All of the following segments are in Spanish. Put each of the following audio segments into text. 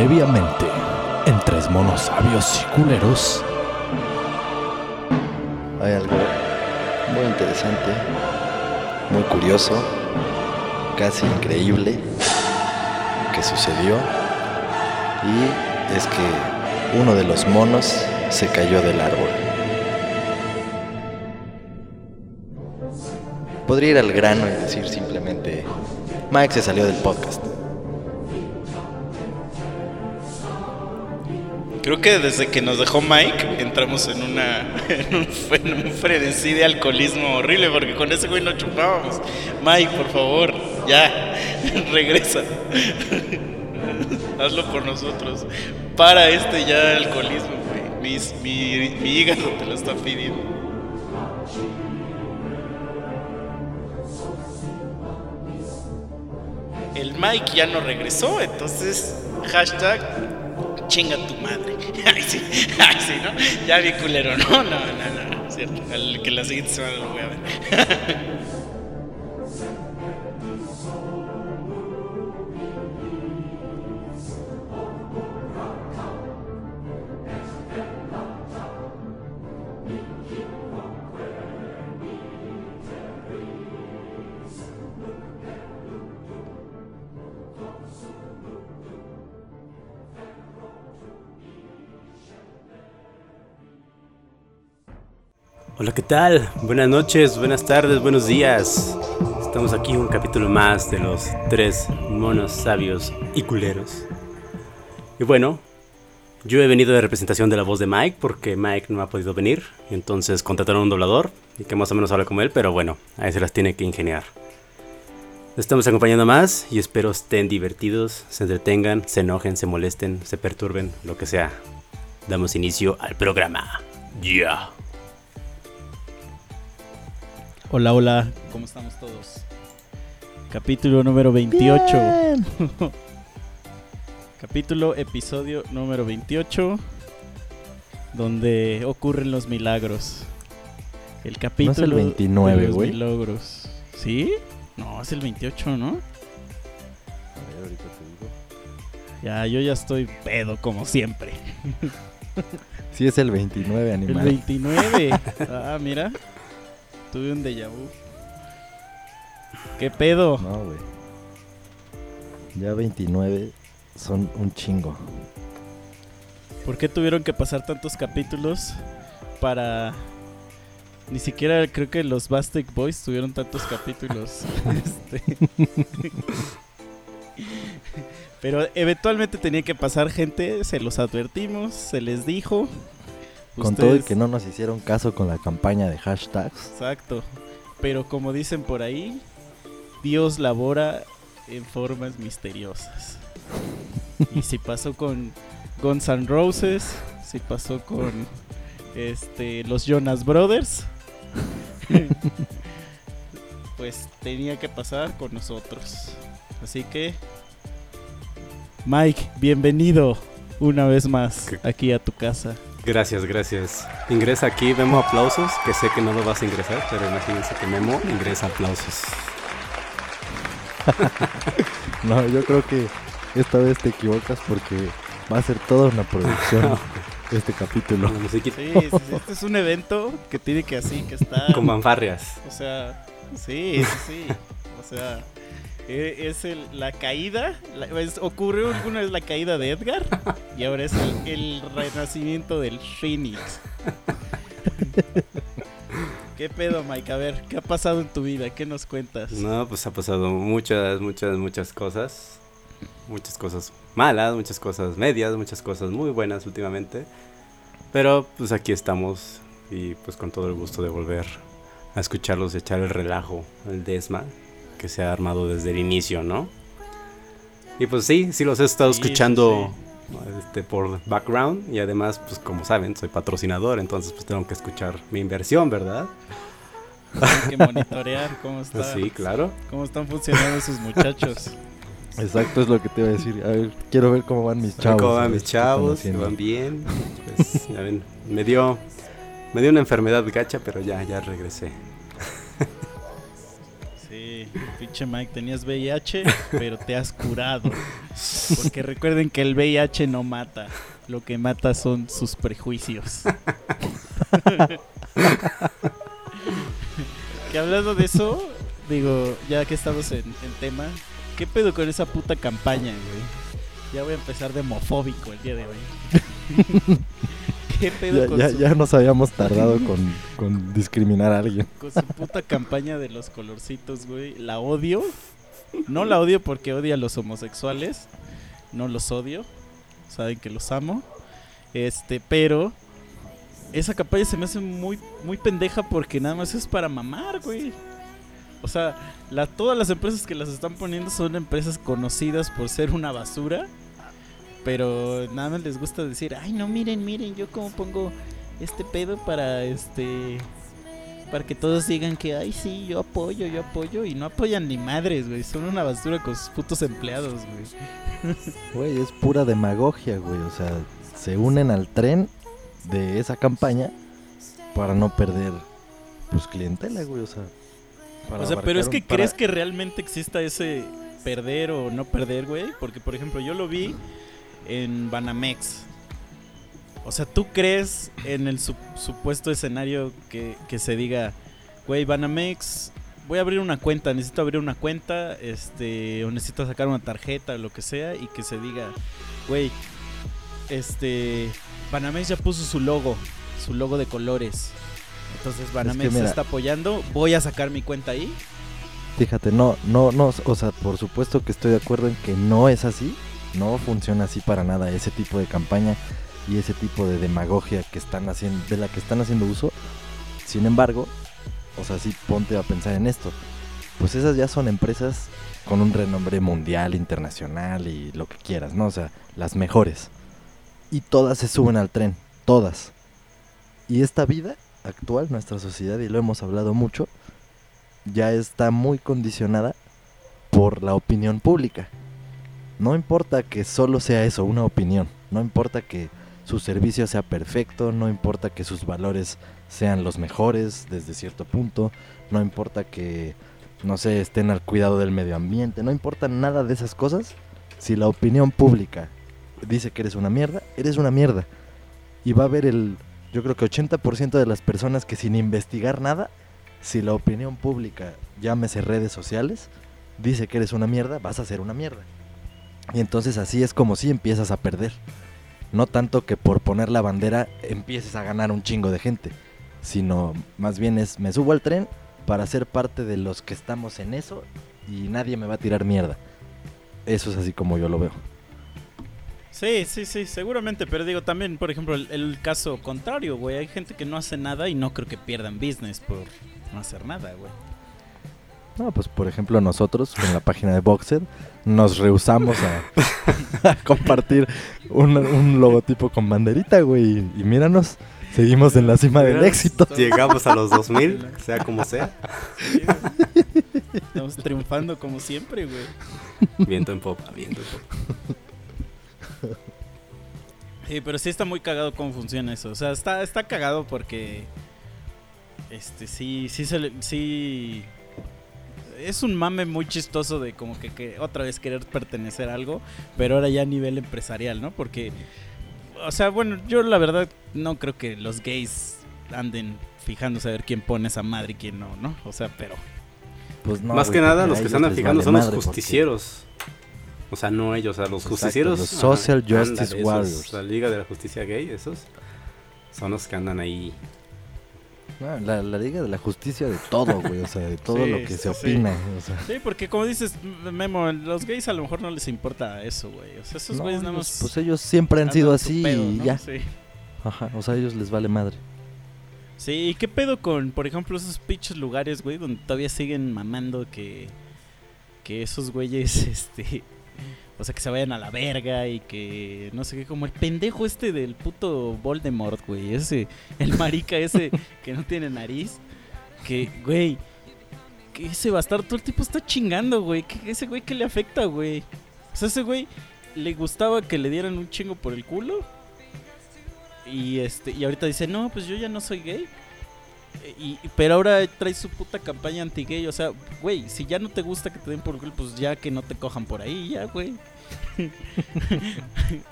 previamente en Tres Monos Sabios y Culeros. Hay algo muy interesante, muy curioso, casi increíble que sucedió y es que uno de los monos se cayó del árbol. Podría ir al grano y decir simplemente, Mike se salió del podcast. Creo que desde que nos dejó Mike entramos en una un, en frenesí de alcoholismo horrible porque con ese güey no chupábamos. Mike, por favor, ya, regresa. Hazlo por nosotros. Para este ya alcoholismo, güey. Mis- mi, mi hígado te lo está pidiendo. El Mike ya no regresó, entonces hashtag chinga tu madre. Ay, sí, ay, sí, ¿no? Ya vi culero, no, no, no, no, cierto. Al que la siguiente semana lo voy a ver. Hola, ¿qué tal? Buenas noches, buenas tardes, buenos días. Estamos aquí un capítulo más de los tres monos sabios y culeros. Y bueno, yo he venido de representación de la voz de Mike porque Mike no ha podido venir. Entonces contrataron un doblador y que más o menos habla como él, pero bueno, ahí se las tiene que ingeniar. Estamos acompañando más y espero estén divertidos, se entretengan, se enojen, se molesten, se perturben, lo que sea. Damos inicio al programa. Ya. Hola, hola, ¿cómo estamos todos? Capítulo número 28. Capítulo, episodio número 28, donde ocurren los milagros. El capítulo el 29, de los güey. milagros. ¿Sí? No, es el 28, ¿no? Ya, yo ya estoy pedo como siempre. Sí, es el 29 El animal. 29. ah, mira. Tuve un déjà vu. ¿Qué pedo? No, güey. Ya 29 son un chingo. ¿Por qué tuvieron que pasar tantos capítulos para... Ni siquiera creo que los Bastic Boys tuvieron tantos capítulos. Este. Pero eventualmente tenía que pasar gente, se los advertimos, se les dijo. Con todo y que no nos hicieron caso con la campaña de hashtags. Exacto. Pero como dicen por ahí, Dios labora en formas misteriosas. y si pasó con Guns N' Roses, si pasó con este los Jonas Brothers, pues tenía que pasar con nosotros. Así que Mike, bienvenido una vez más ¿Qué? aquí a tu casa. Gracias, gracias. Ingresa aquí, Memo aplausos, que sé que no lo vas a ingresar, pero imagínense que Memo ingresa aplausos. No, yo creo que esta vez te equivocas porque va a ser toda una producción este capítulo. Sí, sí, sí, este es un evento que tiene que así, que está... con fanfarrias. O sea, sí, sí, sí. O sea, es el- la caída. la- es- ocurrió alguna vez la caída de Edgar y ahora es el, renacimiento del Phoenix. ¿Qué pedo, Mike? A ver, ¿qué ha pasado en tu vida? ¿Qué nos cuentas? No, pues ha pasado muchas, muchas, muchas cosas. Muchas cosas malas, muchas cosas medias, muchas cosas muy buenas últimamente. Pero pues aquí estamos y pues con todo el gusto de volver a escucharlos, echar el relajo, el desma que se ha armado desde el inicio, ¿no? Y pues sí, sí los he estado Sí, sí, escuchando este, por background y además, pues como saben, soy patrocinador, entonces pues tengo que escuchar mi inversión, ¿verdad? Hay que monitorear cómo, está, Sí, claro. cómo están funcionando esos muchachos. Exacto, es lo que te iba a decir. A ver, quiero ver cómo van mis chavos. ¿Cómo van mis chavos? ¿Van bien? Pues, ya ven, me dio, me dio una enfermedad gacha, pero ya, ya regresé. Pinche Mike, tenías VIH, pero te has curado. Porque recuerden que el VIH no mata. Lo que mata son sus prejuicios. que hablando de eso, digo, ya que estamos en, en tema, ¿qué pedo con esa puta campaña, güey? Ya voy a empezar de homofóbico el día de hoy. ¿Qué pedo Ya, con, ya, su, ya nos habíamos tardado con, con discriminar a alguien. con su puta campaña de los colorcitos, güey? La odio. No la odio porque odia a los homosexuales. No los odio. Saben que los amo. Este, pero esa campaña se me hace muy, muy pendeja porque nada más es para mamar, güey. O sea, la, todas las empresas que las están poniendo son empresas conocidas por ser una basura. Pero nada más les gusta decir, ay no, miren, miren, yo como pongo este pedo para este para que todos digan que ay sí, yo apoyo, yo apoyo y no apoyan ni madres, güey, son una basura con sus putos empleados, güey. Güey, es pura demagogia, güey. O sea, se unen al tren de esa campaña para no perder, pues, clientela, güey. O sea, para O sea, pero es que un- para- crees que realmente exista ese perder o no perder, güey, porque por ejemplo, yo lo vi en Banamex. O sea, ¿tú crees en el sup- supuesto escenario que, que se diga, güey, Banamex, voy a abrir una cuenta, necesito abrir una cuenta, este, o necesito sacar una tarjeta lo que sea, y que se diga, güey, este, Banamex ya puso su logo, su logo de colores. Entonces Banamex mira- está apoyando, voy a sacar mi cuenta ahí. Fíjate, no, no, no, o sea, por supuesto que estoy de acuerdo en que no es así, no funciona así para nada ese tipo de campaña y ese tipo de demagogia que están haciendo, de la que están haciendo uso. Sin embargo, o sea, sí ponte a pensar en esto. Pues esas ya son empresas con un renombre mundial, internacional y lo que quieras, ¿no? O sea, las mejores. Y todas se suben al tren, todas. Y esta vida actual, nuestra sociedad, y lo hemos hablado mucho, ya está muy condicionada por la opinión pública. No importa que solo sea eso, una opinión. No importa que su servicio sea perfecto, no importa que sus valores sean los mejores desde cierto punto, no importa que, no sé, estén al cuidado del medio ambiente, no importa nada de esas cosas. Si la opinión pública dice que eres una mierda, eres una mierda. Y va a haber el, yo creo que 80% de las personas que sin investigar nada si la opinión pública, llámese redes sociales, dice que eres una mierda, vas a ser una mierda. Y entonces así es como si empiezas a perder. No tanto que por poner la bandera empieces a ganar un chingo de gente, sino más bien es me subo al tren para ser parte de los que estamos en eso y nadie me va a tirar mierda. Eso es así como yo lo veo. Sí, sí, sí, seguramente, pero digo también, por ejemplo, el, el caso contrario, güey, hay gente que no hace nada y no creo que pierdan business por no hacer nada, güey. No, pues por ejemplo nosotros con la página de Boxer nos rehusamos a, a compartir un, un logotipo con banderita, güey. Y, míranos, seguimos en la cima del éxito. Llegamos a los 2000, sea como sea. Sí. Estamos triunfando como siempre, güey. Viento en popa, viento en popa. Sí, pero sí está muy cagado cómo funciona eso. O sea, está, está cagado porque. Este, sí, sí se le- sí. Es un mame muy chistoso de como que, que otra vez querer pertenecer a algo, pero ahora ya a nivel empresarial, ¿no? Porque. O sea, bueno, yo la verdad no creo que los gays anden fijándose a ver quién pone esa madre y quién no, ¿no? O sea, pero. Pues no, Más que nada, los que se andan fijando vale son los justicieros. O sea, no ellos, o sea, los Exacto, justicieros. los social justice esos, warriors. La Liga de la Justicia Gay, esos. Son los que andan ahí. No, la, la Liga de la Justicia de todo, güey. O sea, de todo Sí, lo que sí, se sí. opina. O sea, Sí, porque como dices, Memo, los gays a lo mejor no les importa eso, güey. O sea, esos no, güeyes nada más. pues ellos siempre han sido así pedo, y ¿no? ya. Ajá, o sea, a ellos les vale madre. Sí, ¿y qué pedo con, por ejemplo, esos pinches lugares, güey, donde todavía siguen mamando que, que esos güeyes, este, o sea, que se vayan a la verga y que, no sé qué, como el pendejo este del puto Voldemort, güey, ese, el marica ese que no tiene nariz, que, güey, que ese bastardo, todo el tipo está chingando, güey, que ese güey que le afecta, güey. O sea, ese güey le gustaba que le dieran un chingo por el culo. Y este, y ahorita dice, no, pues yo ya no soy gay. Y, pero ahora trae su puta campaña anti-gay. O sea, güey, si ya no te gusta que te den por culo, pues ya que no te cojan por ahí, ya, güey.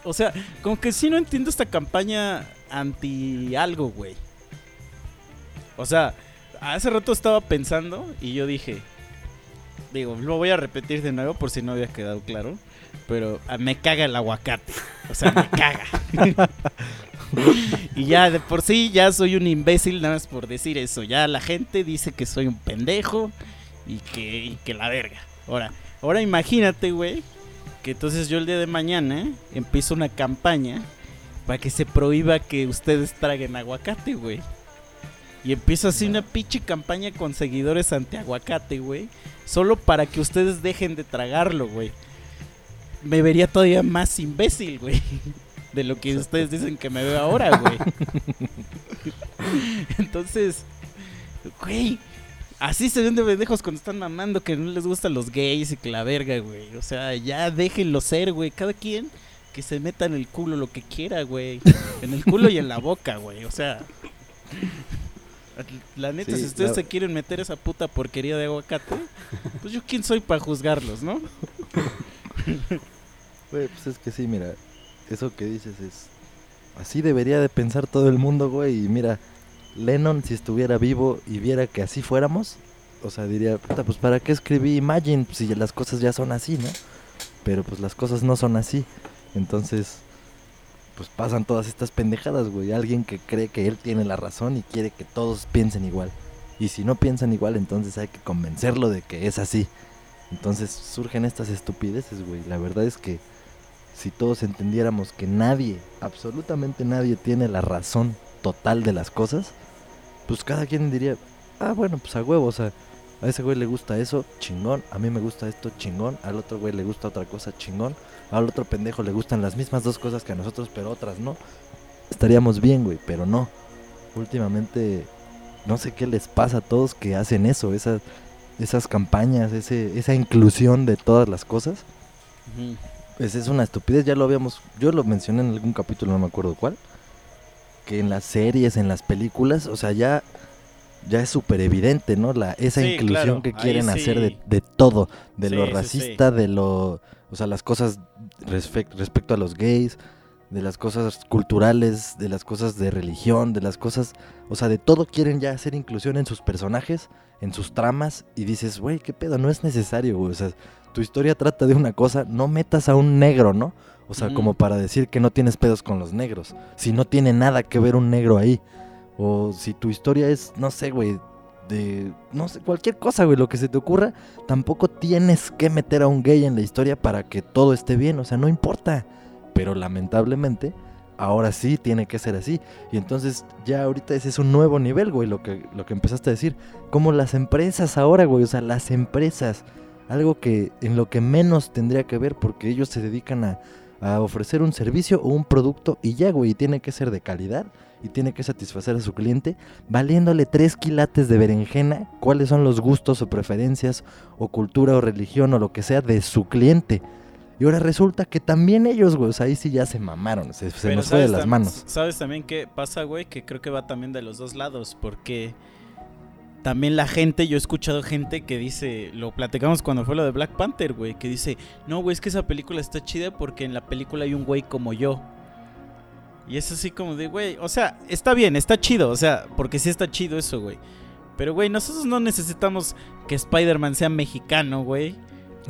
o sea, como que sí no entiendo esta campaña anti algo, güey. O sea, hace rato estaba pensando y yo dije, digo, lo voy a repetir de nuevo por si no había quedado claro, pero ah, me caga el aguacate. O sea, me caga. y ya de por sí ya soy un imbécil nada más por decir eso. Ya la gente dice que soy un pendejo y que, la verga. Ahora, ahora imagínate, güey, que entonces yo el día de mañana empiezo una campaña para que se prohíba que ustedes traguen aguacate, güey. Y empiezo así una pinche campaña con seguidores anti aguacate, güey. Solo para que ustedes dejen de tragarlo, güey. Me vería todavía más imbécil, güey. De lo que ustedes dicen que me veo ahora, güey. Entonces, güey. Así se ven de pendejos cuando están mamando que no les gustan los gays y que la verga, güey. O sea, ya déjenlo ser, güey. Cada quien que se meta en el culo lo que quiera, güey. En el culo y en la boca, güey. O sea, la neta, Sí, si ustedes la- se quieren meter esa puta porquería de aguacate, pues yo quién soy para juzgarlos, ¿no? Güey, pues es que sí, mira, eso que dices es... Así debería de pensar todo el mundo, güey. Y mira, Lennon, si estuviera vivo y viera que así fuéramos, o sea, diría, puta, pues ¿para qué escribí Imagine si las cosas ya son así, no? Pero pues las cosas no son así. Entonces, pues pasan todas estas pendejadas, güey. Alguien que cree que él tiene la razón y quiere que todos piensen igual. Y si no piensan igual, entonces hay que convencerlo de que es así. Entonces surgen estas estupideces, güey. La verdad es que si todos entendiéramos que nadie, absolutamente nadie tiene la razón total de las cosas, pues cada quien diría, ah, bueno, pues a huevo, o sea, a ese güey le gusta eso, chingón, a mí me gusta esto, chingón, al otro güey le gusta otra cosa, chingón, al otro pendejo le gustan las mismas dos cosas que a nosotros, pero otras no. Estaríamos bien, güey, pero no. Últimamente, no sé qué les pasa a todos que hacen eso, esas, esas campañas, ese, esa inclusión de todas las cosas. Pues es una estupidez, ya lo habíamos, yo lo mencioné en algún capítulo, no me acuerdo cuál, que en las series, en las películas, o sea, ya, ya es súper evidente, ¿no? La, esa Sí, inclusión claro, que quieren sí. hacer de, de todo, de Sí, lo racista, de lo, o sea, las cosas respec- respecto a los gays, de las cosas culturales, de las cosas de religión, de las cosas, o sea, de todo quieren ya hacer inclusión en sus personajes, en sus tramas, y dices, güey, qué pedo, no es necesario, güey, o sea, tu historia trata de una cosa, no metas a un negro, ¿no? O sea, como para decir que no tienes pedos con los negros, si no tiene nada que ver un negro ahí, o si tu historia es, no sé, güey, de, no sé, cualquier cosa, güey, lo que se te ocurra, tampoco tienes que meter a un gay en la historia para que todo esté bien, o sea, no importa. Pero lamentablemente, ahora sí tiene que ser así. Y entonces ya ahorita ese es un nuevo nivel, güey, lo que, lo que empezaste a decir. Como las empresas ahora, güey, o sea, las empresas. Algo que en lo que menos tendría que ver porque ellos se dedican a, a ofrecer un servicio o un producto y ya, güey, tiene que ser de calidad y tiene que satisfacer a su cliente, valiéndole tres quilates de berenjena cuáles son los gustos o preferencias o cultura o religión o lo que sea de su cliente. Y ahora resulta que también ellos, güey, o sea, ahí sí ya se mamaron, se, se nos fue de ¿sabes las manos. ¿Sabes también qué pasa, güey? Que creo que va también de los dos lados, porque también la gente, yo he escuchado gente que dice, lo platicamos cuando fue lo de Black Panther, güey, que dice, no, güey, es que esa película está chida porque en la película hay un güey como yo. Y es así como de, güey, o sea, está bien, está chido, o sea, porque sí está chido eso, güey. Pero, güey, nosotros no necesitamos que Spider-Man sea mexicano, güey,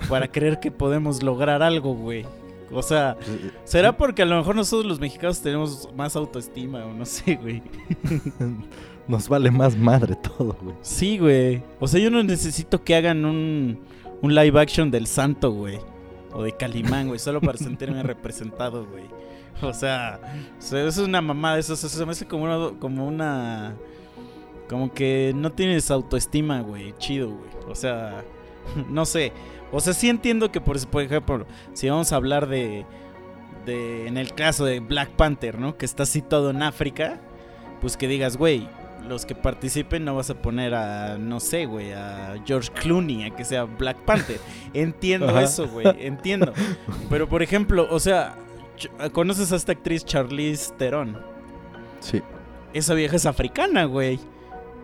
para creer que podemos lograr algo, güey. O sea, ¿será porque a lo mejor nosotros los mexicanos tenemos más autoestima o no sé, güey? Nos vale más madre todo, güey. Sí, güey. O sea, yo no necesito que hagan un, un live action del santo, güey. O de Calimán, güey, solo para sentirme representado, güey. O sea, eso es una mamada, eso, eso se me hace como una, como una... Como que no tienes autoestima, güey, chido, güey. O sea, no sé. O sea, sí entiendo que, por, por ejemplo, si vamos a hablar de, de... En el caso de Black Panther, ¿no? Que está situado en África, pues que digas, güey, los que participen no vas a poner a, no sé, güey, a George Clooney, a que sea Black Panther. Entiendo Ajá. eso, güey, entiendo. Pero, por ejemplo, o sea, ¿conoces a esta actriz Charlize Theron? Sí. Esa vieja es africana, güey.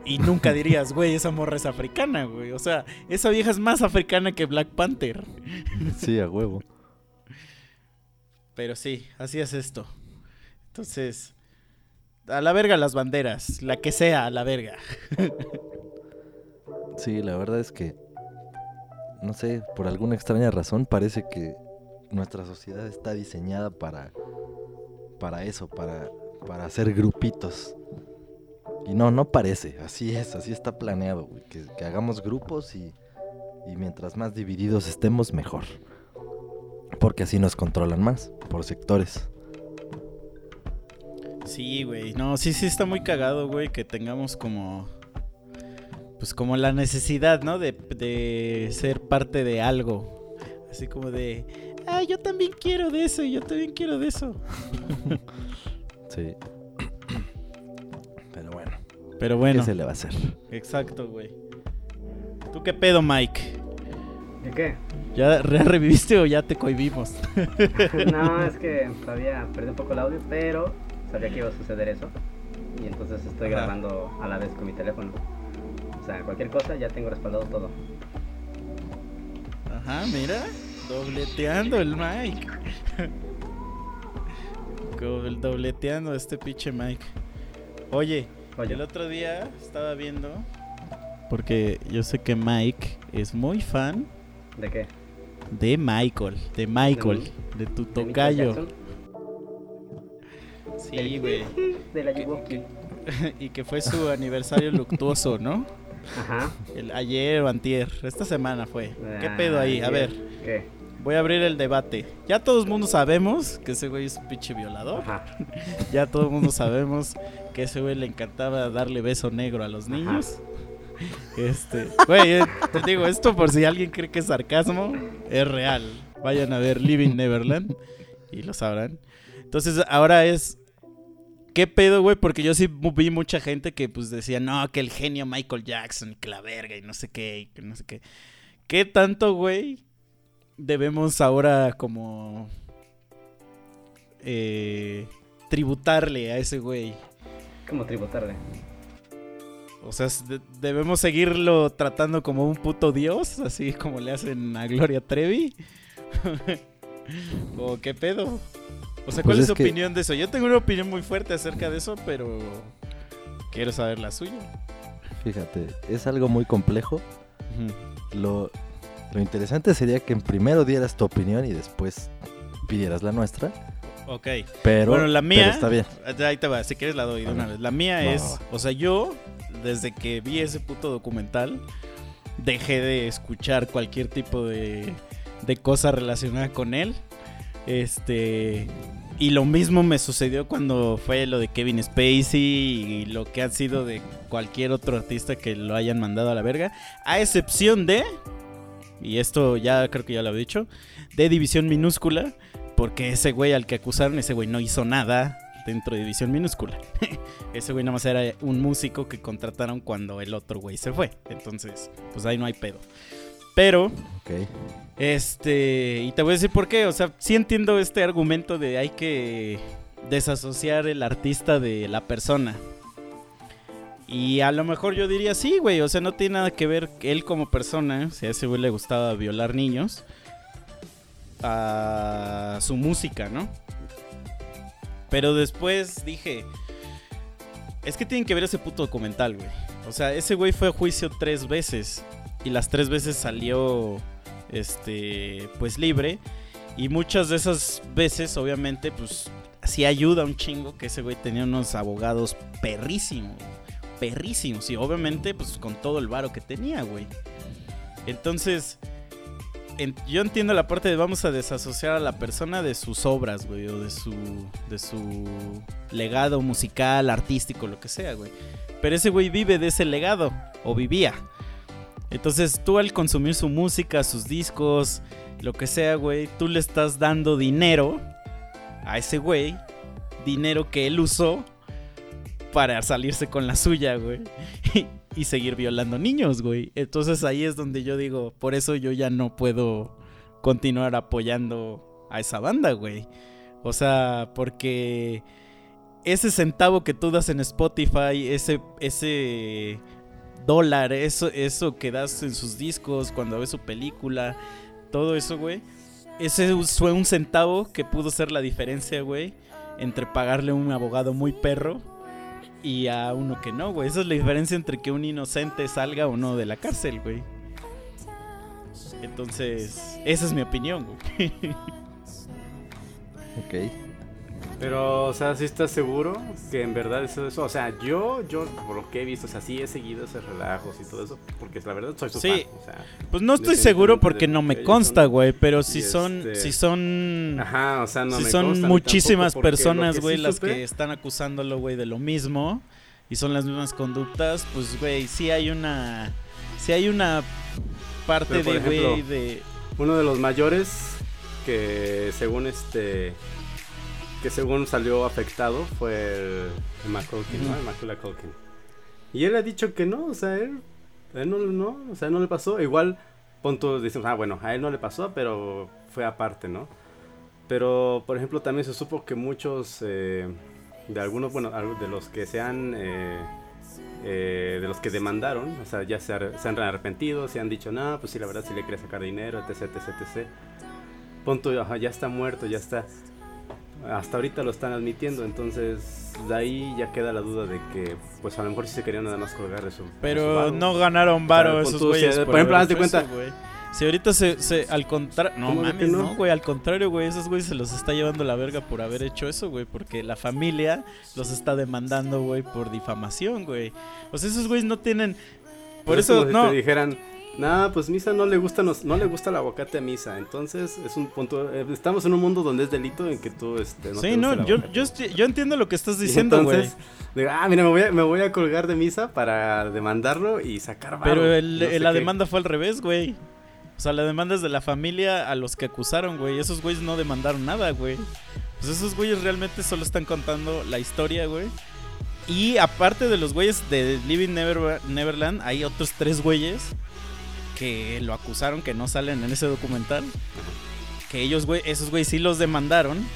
Y nunca dirías, güey, esa morra es africana, güey. O sea, esa vieja es más africana que Black Panther. Sí, a huevo. Pero sí, así es esto. Entonces, a la verga las banderas, la que sea, a la verga. Sí, la verdad es que, no sé, por alguna extraña razón parece que nuestra sociedad está diseñada para, para eso, para, para hacer grupitos. Y no, no parece, así es, así está planeado, que, que hagamos grupos y, y mientras más divididos estemos, mejor. Porque así nos controlan más, por sectores. Sí, güey. No, sí, sí está muy cagado, güey, que tengamos como... Pues como la necesidad, ¿no? De, de ser parte de algo. Así como de... Ah, yo también quiero de eso, yo también quiero de eso. Sí. Pero bueno, Pero ¿qué bueno, se le va a hacer? exacto, güey. ¿Tú qué pedo, Mike? ¿De qué? ¿Ya re- reviviste o ya te cohibimos? no, es que todavía perdí un poco el audio, pero sabía que iba a suceder eso. Y entonces estoy Ajá. grabando a la vez con mi teléfono. O sea, cualquier cosa ya tengo respaldado todo. Ajá, mira. Dobleteando el. Doble- Dobleteando este pinche Mike. Oye, Oye, el otro día estaba viendo. Porque yo sé que Mike es muy fan ¿de qué? de Michael. De Michael. De tu ¿De tocayo. Jackson? Sí, güey. De la Yuwoki. Y que fue su aniversario luctuoso, ¿no? Ajá. El, ayer o antier. Esta semana fue. ¿Qué pedo ahí? A Ah, ver. ¿Qué? Voy a abrir el debate. Ya todo el mundo sabemos que ese güey es un pinche violador. Ajá. Ya todo el mundo sabemos que ese güey le encantaba darle beso negro a los niños. Este, güey, eh, te digo esto por si alguien cree que es sarcasmo, es real. Vayan a ver Living Neverland y lo sabrán. Entonces, ahora es ¿Qué pedo, güey? Porque yo sí vi mucha gente que pues decía, "No, que el genio Michael Jackson que la verga y no sé qué, y que no sé qué." ¿Qué tanto, güey, debemos ahora como eh, tributarle a ese güey? ¿Cómo tributarle? O sea, debemos seguirlo tratando como un puto dios, así como le hacen a Gloria Trevi. ¿O qué pedo? O sea, ¿cuál Pues es es su que- opinión de eso? Yo tengo una opinión muy fuerte acerca de eso, pero quiero saber la suya. Fíjate, es algo muy complejo. Lo, lo interesante sería que en primero dieras tu opinión y después pidieras la nuestra. Ok. Pero, bueno, la mía. está bien. Ahí te va, si quieres la doy de una vez. La mía es. O sea, yo, desde que vi ese puto documental, dejé de escuchar cualquier tipo de, de cosa relacionada con él. Este. Y lo mismo me sucedió cuando fue lo de Kevin Spacey y lo que ha sido de cualquier otro artista que lo hayan mandado a la verga. A excepción de. Y esto ya creo que ya lo había dicho. De División Minúscula. Porque ese güey al que acusaron, ese güey no hizo nada dentro de División Minúscula. ese güey nada más era un músico que contrataron cuando el otro güey se fue. Entonces, pues ahí no hay pedo. Pero, Ok. Este, y te voy a decir por qué. O sea, sí entiendo este argumento de hay que desasociar el artista de la persona. Y a lo mejor yo diría sí, güey. O sea, no tiene nada que ver él como persona. Si a ese güey le gustaba violar niños. A su música, ¿no? Pero después dije. Es que tienen que ver ese puto documental, güey. O sea, ese güey fue a juicio tres veces. Y las tres veces salió. Este. Pues libre. Y muchas de esas veces, obviamente, pues. Sí ayuda un chingo que ese güey tenía unos abogados perrísimos. Perrísimos. Y obviamente, pues con todo el varo que tenía, güey. Entonces. en- yo entiendo la parte de vamos a desasociar a la persona de sus obras, güey, o de su, de su legado musical, artístico, lo que sea, güey. Pero ese güey vive de ese legado, o vivía. Entonces tú al consumir su música, sus discos, lo que sea, güey, tú le estás dando dinero a ese güey, dinero que él usó para salirse con la suya, güey. y seguir violando niños, güey. Entonces ahí es donde yo digo, por eso yo ya no puedo continuar apoyando a esa banda, güey. O sea, porque ese centavo que tú das en Spotify, ese, ese dólar, eso, eso que das en sus discos cuando ves su película, todo eso, güey. Ese fue un centavo que pudo ser la diferencia, güey, entre pagarle a un abogado muy perro y a uno que no, güey. Esa es la diferencia entre que un inocente salga o no de la cárcel, güey. Entonces, esa es mi opinión, güey. Ok. Pero, o sea, ¿sí estás seguro que en verdad eso, eso? O sea, yo, yo, por lo que he visto, o sea, sí he seguido esos relajos y todo eso, porque la verdad soy su Sí. fan, o sea, Pues no estoy seguro porque no me consta, güey, pero si son, este- si son, Ajá, o sea, no si me son consta muchísimas personas, güey, sí las supe- que están acusándolo, güey, de lo mismo y son las mismas conductas, pues, güey, sí hay una, sí hay una parte de, güey, de, Uno de los mayores que según este que según salió afectado fue el, el McCulkin, ¿no? Ujú. El Macaulay Culkin. Y él ha dicho que no, o sea, él, él no, no, o sea, no le pasó. Igual, punto, decimos, ah, bueno, a él no le pasó, pero fue aparte, ¿no? Pero, por ejemplo, también se supo que muchos eh, de algunos, bueno, de los que se han, eh, eh, de los que demandaron, o sea, ya se, ar- se han arrepentido, se han dicho, no, pues sí, la verdad sí le quería sacar dinero, etc, etc, etc. Punto, ya está muerto, ya está. Hasta ahorita lo están admitiendo, entonces de ahí ya queda la duda de que, pues a lo mejor sí se querían nada más colgar de su. de su pero no ganaron varo esos si- güeyes. por ejemplo, haber haz de hecho cuenta- eso. Si ahorita se, se al contrario, no ¿Cómo de que mames, no? no, güey, al contrario, güey, esos güeyes se los está llevando la verga por haber hecho eso, güey, porque la familia los está demandando, güey, por difamación, güey. O sea, esos güeyes no tienen por Es eso como si no te dijeran, nah, pues Misa no le gusta, nos- no le gusta el aguacate a Misa. Entonces, es un punto. eh, estamos en un mundo donde es delito en que tú, este, no te Sí, gusta no, yo, yo, yo entiendo lo que estás diciendo, güey. ah, mira, me voy, a, me voy a colgar de Misa para demandarlo y sacar varo, Pero el- no sé la qué. demanda fue al revés, güey. O sea, la demanda es de la familia a los que acusaron, güey. Esos güeyes no demandaron nada, güey. Pues esos güeyes realmente solo están contando la historia, güey. Y aparte de los güeyes de Living Never- Neverland, hay otros tres güeyes que lo acusaron, que no salen en ese documental. Que ellos, güey, esos güeyes sí los demandaron.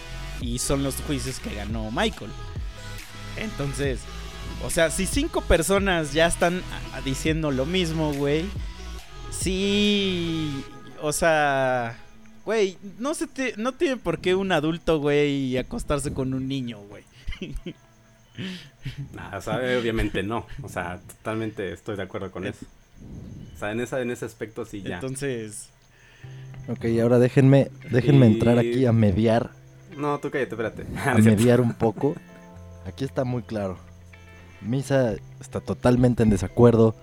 Y son los juicios que ganó Michael. Entonces, o sea, si cinco personas ya están ah, diciendo lo mismo, güey. Sí, o sea, güey, no se te, no tiene por qué un adulto, güey, acostarse con un niño, güey. Nah, o sea, obviamente no. O sea, totalmente estoy de acuerdo con eso. O sea, en, esa, en ese aspecto sí ya. Entonces, Ok, ahora déjenme, déjenme Y- entrar aquí a mediar, No, tú cállate, espérate. a mediar un poco. Aquí está muy claro. Misa está totalmente en desacuerdo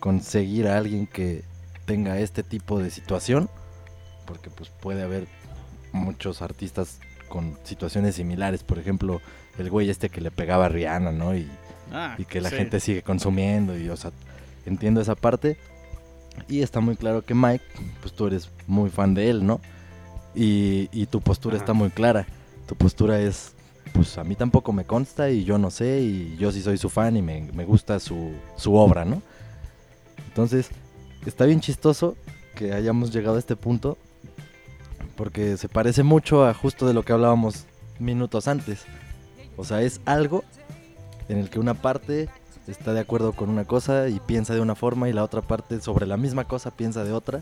con seguir a alguien que tenga este tipo de situación, porque pues puede haber muchos artistas con situaciones similares, por ejemplo, el güey este que le pegaba a Rihanna, ¿no? Y, ah, y que la sí. gente sigue consumiendo y o sea entiendo esa parte. Y está muy claro que Mike pues tú eres muy fan de él no y, y tu postura Ajá. está muy clara. Tu postura es pues a mí tampoco me consta y yo no sé y yo sí soy su fan y me, me gusta su, su obra no entonces está bien chistoso que hayamos llegado a este punto porque se parece mucho a justo de lo que hablábamos minutos antes. O sea es algo en el que una parte está de acuerdo con una cosa y piensa de una forma y la otra parte sobre la misma cosa piensa de otra.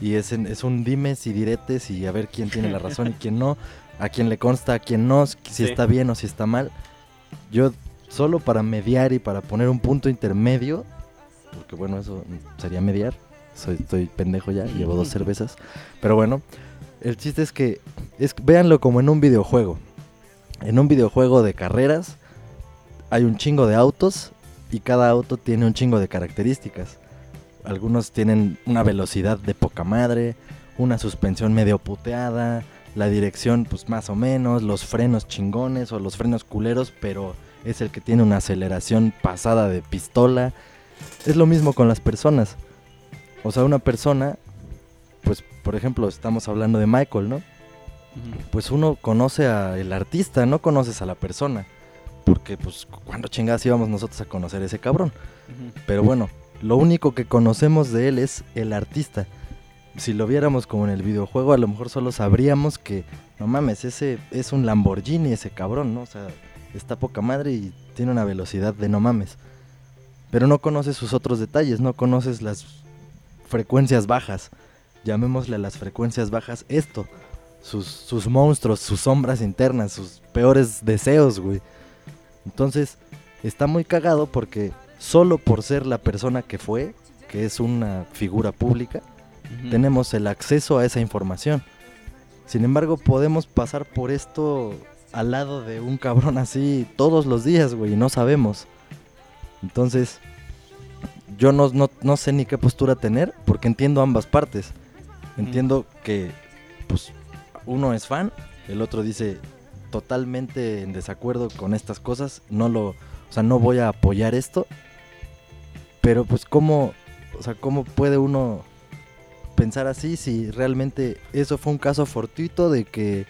Y es, en- es un dimes y diretes y a ver quién tiene la razón y quién no, a quién le consta, a quién no, si Sí. está bien o si está mal. Yo solo para mediar y para poner un punto intermedio, porque bueno, eso sería mediar, soy, estoy pendejo ya, llevo dos cervezas, pero bueno, el chiste es que es, véanlo como en un videojuego. En un videojuego de carreras hay un chingo de autos y cada auto tiene un chingo de características. Algunos tienen una velocidad de poca madre, una suspensión medio puteada, la dirección pues más o menos, los frenos chingones o los frenos culeros, pero es el que tiene una aceleración pasada de pistola. Es lo mismo con las personas. O sea, una persona, pues por ejemplo, estamos hablando de Michael, ¿no? Pues uno conoce al artista, no conoces a la persona. Porque, pues, cuando chingadas íbamos nosotros a conocer a ese cabrón? Pero bueno, lo único que conocemos de él es el artista. Si lo viéramos como en el videojuego, a lo mejor solo sabríamos que, no mames, ese es un Lamborghini, ese cabrón, ¿no? O sea, está poca madre y tiene una velocidad de no mames. Pero no conoces sus otros detalles, no conoces las frecuencias bajas. Llamémosle a las frecuencias bajas esto. Sus, sus monstruos, sus sombras internas, sus peores deseos, güey. Entonces, está muy cagado porque solo por ser la persona que fue, que es una figura pública, tenemos el acceso a esa información. Sin embargo, podemos pasar por esto al lado de un cabrón así todos los días, güey, y no sabemos. Entonces, yo no, no, no sé ni qué postura tener, porque entiendo ambas partes. Entiendo que, pues, uno es fan, el otro dice totalmente en desacuerdo con estas cosas, no lo, o sea, no voy a apoyar esto. Pero, pues, ¿cómo, o sea, cómo puede uno pensar así si realmente eso fue un caso fortuito de que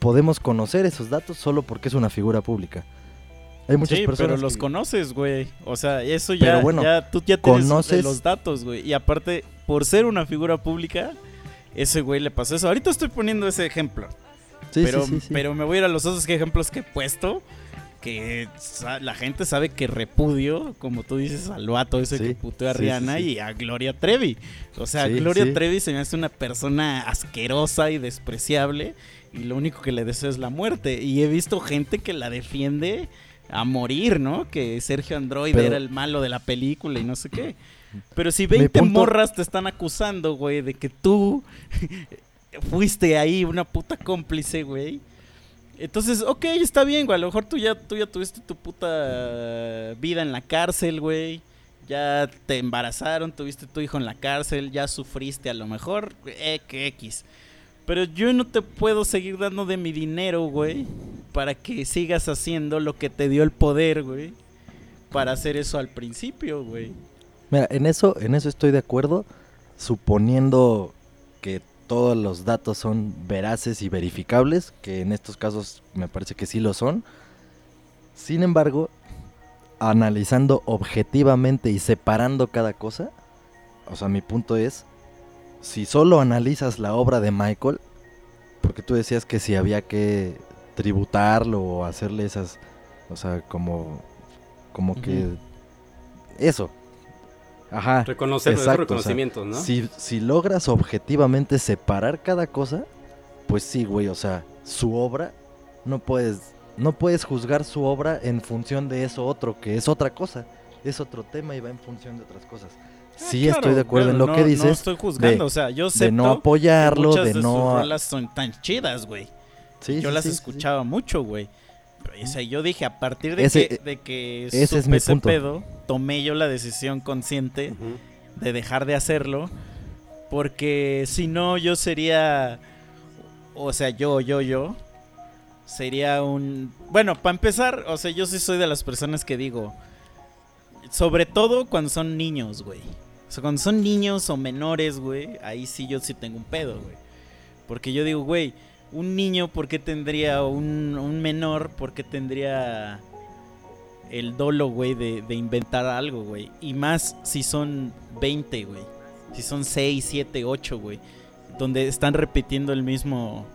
podemos conocer esos datos solo porque es una figura pública. Hay muchas sí, personas pero los que- conoces, güey. O sea, eso ya, bueno, ya tú ya tienes conoces- los datos, güey. Y aparte, por ser una figura pública, ese güey le pasó eso. Ahorita estoy poniendo ese ejemplo. Sí, pero, sí, sí, sí. pero me voy a ir a los otros ejemplos que he puesto. Que la gente sabe que repudio, como tú dices, al vato ese que puteó a Rihanna y a Gloria Trevi. O sea, Gloria. Trevi se me hace una persona asquerosa y despreciable. Y lo único que le deseo es la muerte. Y he visto gente que la defiende a morir, ¿no? Que Sergio Android Pero- era el malo de la película y no sé qué. Pero si Mi 20 punto- morras te están acusando, güey, de que tú fuiste ahí una puta cómplice, güey. Entonces, ok, está bien, güey. A lo mejor tú ya, tú ya tuviste tu puta vida en la cárcel, güey. Ya te embarazaron, tuviste tu hijo en la cárcel, ya sufriste a lo mejor, X. Pero yo no te puedo seguir dando de mi dinero, güey, para que sigas haciendo lo que te dio el poder, güey. Para hacer eso al principio, güey. Mira, en eso, en eso estoy de acuerdo, suponiendo que todos los datos son veraces y verificables, que en estos casos me parece que sí lo son. Sin embargo, analizando objetivamente y separando cada cosa, o sea, mi punto es, si solo analizas la obra de Michael, porque tú decías que si había que tributarlo o hacerle esas, o sea, como, como que eso. Ajá. Reconocer exacto, o sea, reconocimientos, ¿no? Si, si logras objetivamente separar cada cosa, pues sí, güey, o sea, su obra, no puedes, no puedes juzgar su obra en función de eso otro, que es otra cosa, es otro tema y va en función de otras cosas. Sí, Ah, claro, estoy de acuerdo en lo no- que dices, No estoy juzgando, de- o sea, yo de sé no apoyarlo, muchas de de sus no... rolas son tan chidas, güey. Sí, yo sí, las sí, sí, sí. escuchaba mucho, güey. Pero, O sea, yo dije, a partir de Ese- que, de que ese es mi ese punto. pedo, tomé yo la decisión consciente de dejar de hacerlo. Porque si no, yo sería. O sea, yo, yo, yo. Sería un. Bueno, para empezar, o sea, yo sí soy de las personas que digo. Sobre todo cuando son niños, güey. O sea, cuando son niños o menores, güey. Ahí sí yo sí tengo un pedo, güey. Porque yo digo, güey, un niño, ¿por qué tendría. Un, un menor, ¿por qué tendría el dolo, güey, de, de inventar algo, güey. Y más si son 20, güey. Si son 6, 7, 8, güey. Donde están repitiendo el mismo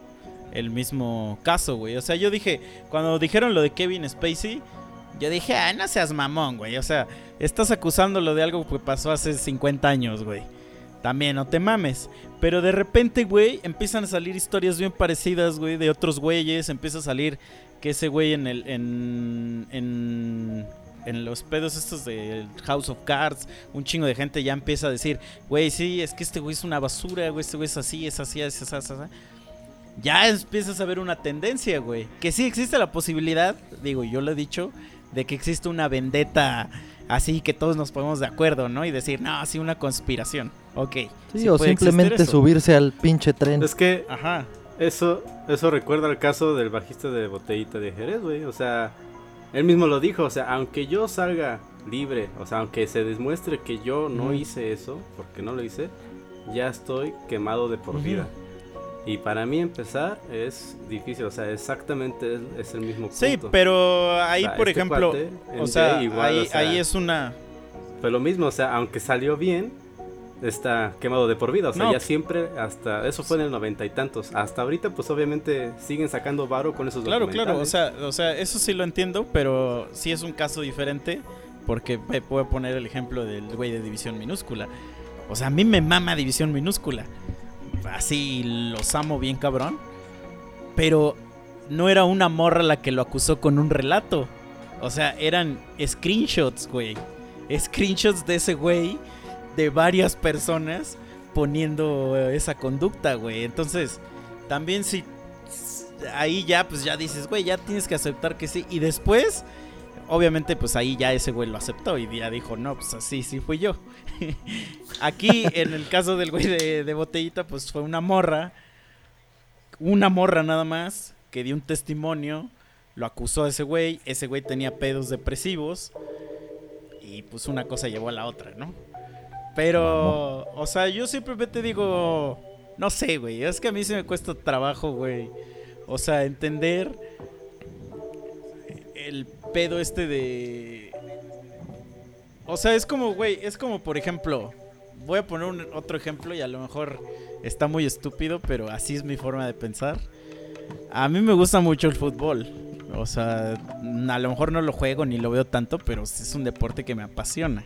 el mismo caso, güey. O sea, yo dije, cuando dijeron lo de Kevin Spacey, yo dije, ah, no seas mamón, güey. O sea, estás acusándolo de algo que pasó hace 50 años, güey. También, no te mames. Pero de repente, güey, empiezan a salir historias bien parecidas, güey, de otros güeyes. Empieza a salir que ese güey en el en, en los pedos estos de House of Cards, un chingo de gente ya empieza a decir, güey, sí, es que este güey es una basura, güey, este güey es así, es así, es así, es así. Ya empiezas a ver una tendencia, güey. Que sí existe la posibilidad, digo, yo lo he dicho, de que existe una vendetta así que todos nos ponemos de acuerdo, ¿no? Y decir, no, sí, una conspiración. Ok. Sí, sí o simplemente subirse al pinche tren. Es que Ajá. eso, eso recuerda al caso del bajista de Botellita de Jerez, güey. O sea, él mismo lo dijo. O sea, aunque yo salga libre, o sea, aunque se demuestre que yo no hice eso, porque no lo hice, ya estoy quemado de por vida. Y para mí empezar es difícil, o sea, exactamente es, es el mismo punto. Sí, pero ahí, O sea, por este ejemplo, cuate, o sea, igual, ahí, o sea, ahí es una... Fue lo mismo, o sea, aunque salió bien, está quemado de por vida. O sea, No. ya siempre, hasta. Eso fue en el noventa y tantos. Hasta ahorita, pues obviamente siguen sacando varo con esos Claro, claro, o sea, o sea, eso sí lo entiendo, pero sí es un caso diferente porque me puedo poner el ejemplo del güey de división minúscula. O sea, a mí me mama división minúscula. Así los amo bien cabrón. Pero no era una morra la que lo acusó con un relato. O sea, eran screenshots, güey. Screenshots de ese güey de varias personas poniendo eh, esa conducta, güey. Entonces, también si ahí ya pues ya dices, güey, ya tienes que aceptar que sí. Y después, obviamente pues ahí ya ese güey lo aceptó y ya dijo, no, pues así sí fui yo. Aquí en el caso del güey de, botellita pues fue una morra, una morra nada más, que dio un testimonio, lo acusó a ese güey, ese güey tenía pedos depresivos y pues una cosa llevó a la otra, ¿no? Pero, o sea, yo simplemente digo, no sé, güey, es que a mí se me cuesta trabajo, güey. O sea, entender el pedo este de... O sea, es como, güey, es como, por ejemplo, voy a poner un, otro ejemplo y a lo mejor está muy estúpido, pero así es mi forma de pensar. A mí me gusta mucho el fútbol. O sea, a lo mejor no lo juego ni lo veo tanto, pero es un deporte que me apasiona.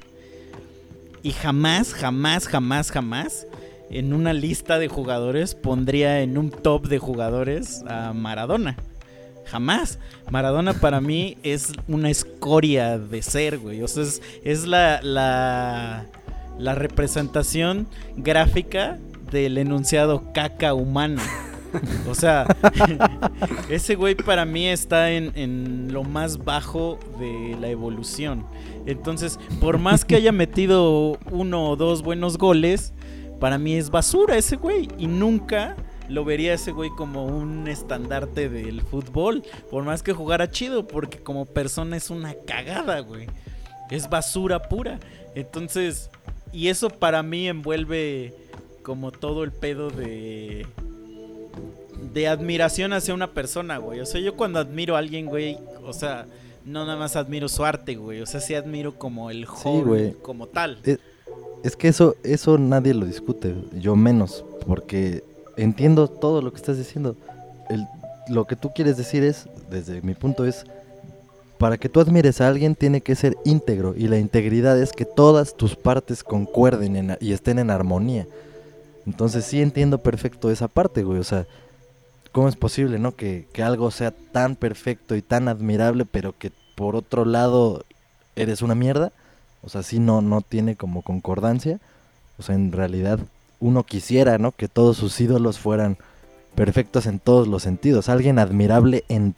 Y jamás, jamás, jamás, jamás en una lista de jugadores pondría en un top de jugadores a Maradona. Jamás. Maradona para mí es una escoria de ser, güey. O sea, es, es la, la, la representación gráfica del enunciado caca humano. O sea, ese güey para mí está en, en lo más bajo de la evolución. Entonces, por más que haya metido uno o dos buenos goles, para mí es basura ese güey. Y nunca lo vería ese güey como un estandarte del fútbol. Por más que jugara chido, porque como persona es una cagada, güey. Es basura pura. Entonces, y eso para mí envuelve como todo el pedo de de admiración hacia una persona, güey. O sea, yo cuando admiro a alguien, güey, o sea, no nada más admiro su arte, güey. O sea, sí admiro como el hobby, como tal. Es que eso, eso nadie lo discute, yo menos, porque entiendo todo lo que estás diciendo. El- lo que tú quieres decir es, desde mi punto es, para que tú admires a alguien tiene que ser íntegro y la integridad es que todas tus partes concuerden en- y estén en armonía. Entonces sí entiendo perfecto esa parte, güey. O sea, ¿cómo es posible, no? Que, que algo sea tan perfecto y tan admirable, pero que por otro lado eres una mierda? O sea, sí no, no tiene como concordancia. O sea, en realidad uno quisiera, ¿no? Que todos sus ídolos fueran perfectos en todos los sentidos. Alguien admirable en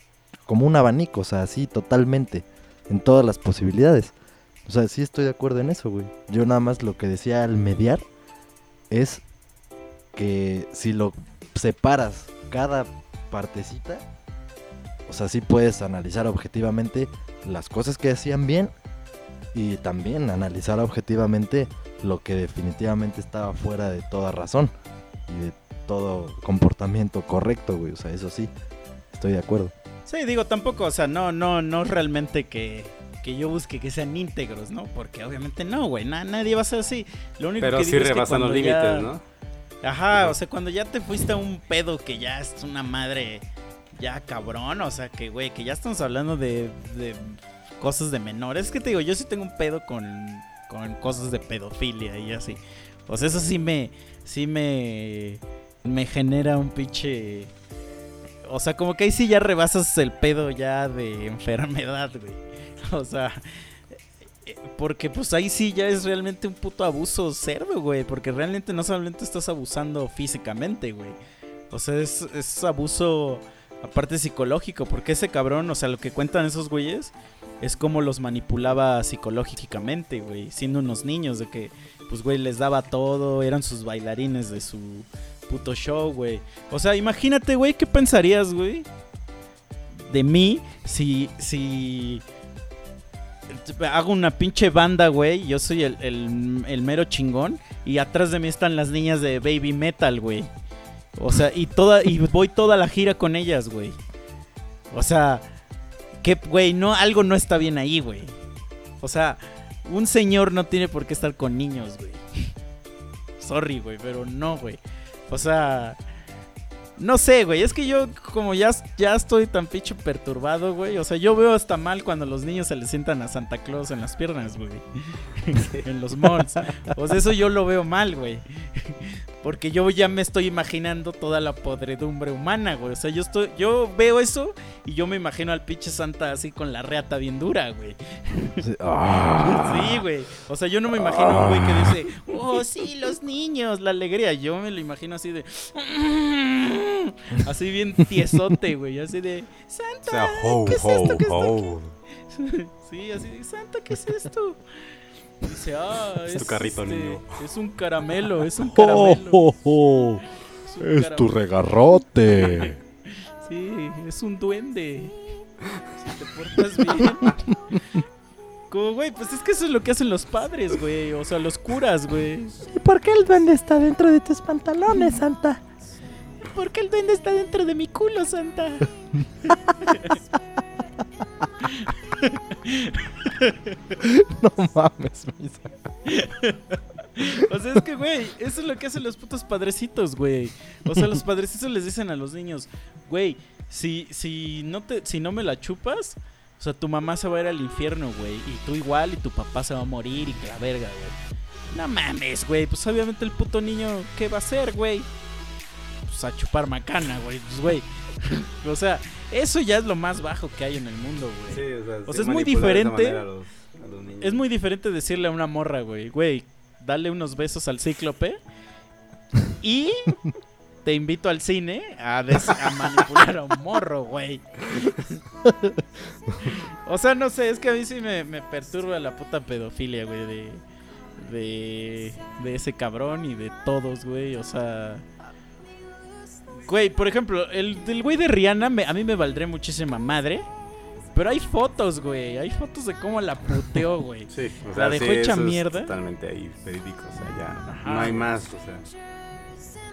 como un abanico, o sea, así totalmente, en todas las posibilidades. O sea, sí estoy de acuerdo en eso, güey. Yo nada más lo que decía al mediar es que si lo separas cada partecita, o sea, sí puedes analizar objetivamente las cosas que hacían bien y también analizar objetivamente lo que definitivamente estaba fuera de toda razón y de todo comportamiento correcto, güey. O sea, eso sí, estoy de acuerdo. Sí, digo, tampoco, o sea, no, no, no realmente que, que yo busque que sean íntegros, ¿no? Porque obviamente no, güey, na- nadie va a ser así. Lo único Pero que sí digo es que rebasan los cuando ya- límites, ¿no? Ajá, Ajá. o sea, cuando ya te fuiste a un pedo que ya es una madre ya cabrón, o sea, que güey, que ya estamos hablando de, de cosas de menores. Es que te digo, yo sí tengo un pedo con, con cosas de pedofilia y así. Sea, eso sí me, sí me, me genera un pinche... O sea, como que ahí sí ya rebasas el pedo ya de enfermedad, güey. O sea, porque pues ahí sí ya es realmente un puto abuso cerdo, güey. Porque realmente no solamente estás abusando físicamente, güey. O sea, es, es abuso aparte psicológico. Porque ese cabrón, o sea, lo que cuentan esos güeyes es como los manipulaba psicológicamente, güey. Siendo unos niños, de que, pues, güey, les daba todo. Eran sus bailarines de su puto show, güey. O sea, imagínate, güey, ¿qué pensarías, güey? De mí si, si hago una pinche banda, güey. Yo soy el, el- el mero chingón. Y atrás de mí están las niñas de Baby Metal, güey. O sea, y toda, y voy toda la gira con ellas, güey. O sea, que, güey, no, algo no está bien ahí, güey. O sea, un señor no tiene por qué estar con niños, güey. Sorry, güey, pero no, güey. O sea, no sé, güey. Es que yo, como ya, ya estoy tan pinche perturbado, güey. O sea, yo veo hasta mal cuando los niños se le sientan a Santa Claus en las piernas, güey. en los malls. O sea, eso yo lo veo mal, güey. Porque yo ya me estoy imaginando toda la podredumbre humana, güey. O sea, yo estoy, yo veo eso y yo me imagino al pinche Santa así con la reata bien dura, güey. Sí, ah. Sí, güey. O sea, yo no me imagino un güey que dice, oh, sí, los niños, la alegría. Yo me lo imagino así de. Así bien tiesote, güey. Así de, O Santa, sea, ho, ¿qué es ho, esto? ¿Qué es esto? ho. Sí, así de, Santa, ¿qué es esto? Dice, ah, Es tu carrito, este, niño. Es un caramelo, es un ¡Oh, caramelo. oh, oh! un Es tu regarrote. Sí, es un duende. Si te portas bien. Como, güey, pues es que eso es lo que hacen los padres, güey. O sea, los curas, güey. ¿Y por qué el duende está dentro de tus pantalones, Santa? ¿Por qué el duende está dentro de mi culo, Santa? no mames, Misa. O sea, es que, güey, eso es lo que hacen los putos padrecitos, güey. O sea, los padrecitos les dicen a los niños, güey, si, si, no te, si no me la chupas, o sea, tu mamá se va a ir al infierno, güey. Y tú igual, y tu papá se va a morir, y que la verga, güey. No mames, güey. Pues obviamente el puto niño, ¿qué va a hacer, güey? Pues a chupar macana, güey. Pues, güey. o sea, eso ya es lo más bajo que hay en el mundo, güey. Sí, o sea, O sí sea, es muy diferente. manera a los- a los niños. Es muy diferente decirle a una morra, güey, güey, dale unos besos al cíclope y te invito al cine a manipular a un morro, güey. o sea, no sé, es que a mí sí me, me perturba la puta pedofilia, güey, de, de, de ese cabrón y de todos, güey, o sea... Güey, por ejemplo, el del güey de Rihanna me- a mí me valdré muchísima madre. Pero hay fotos, güey. Hay fotos de cómo la puteó, güey. Sí, o La sea, dejó sí, hecha eso es mierda. Totalmente ahí, verídico, o sea, ya Ajá, no hay más, o sea.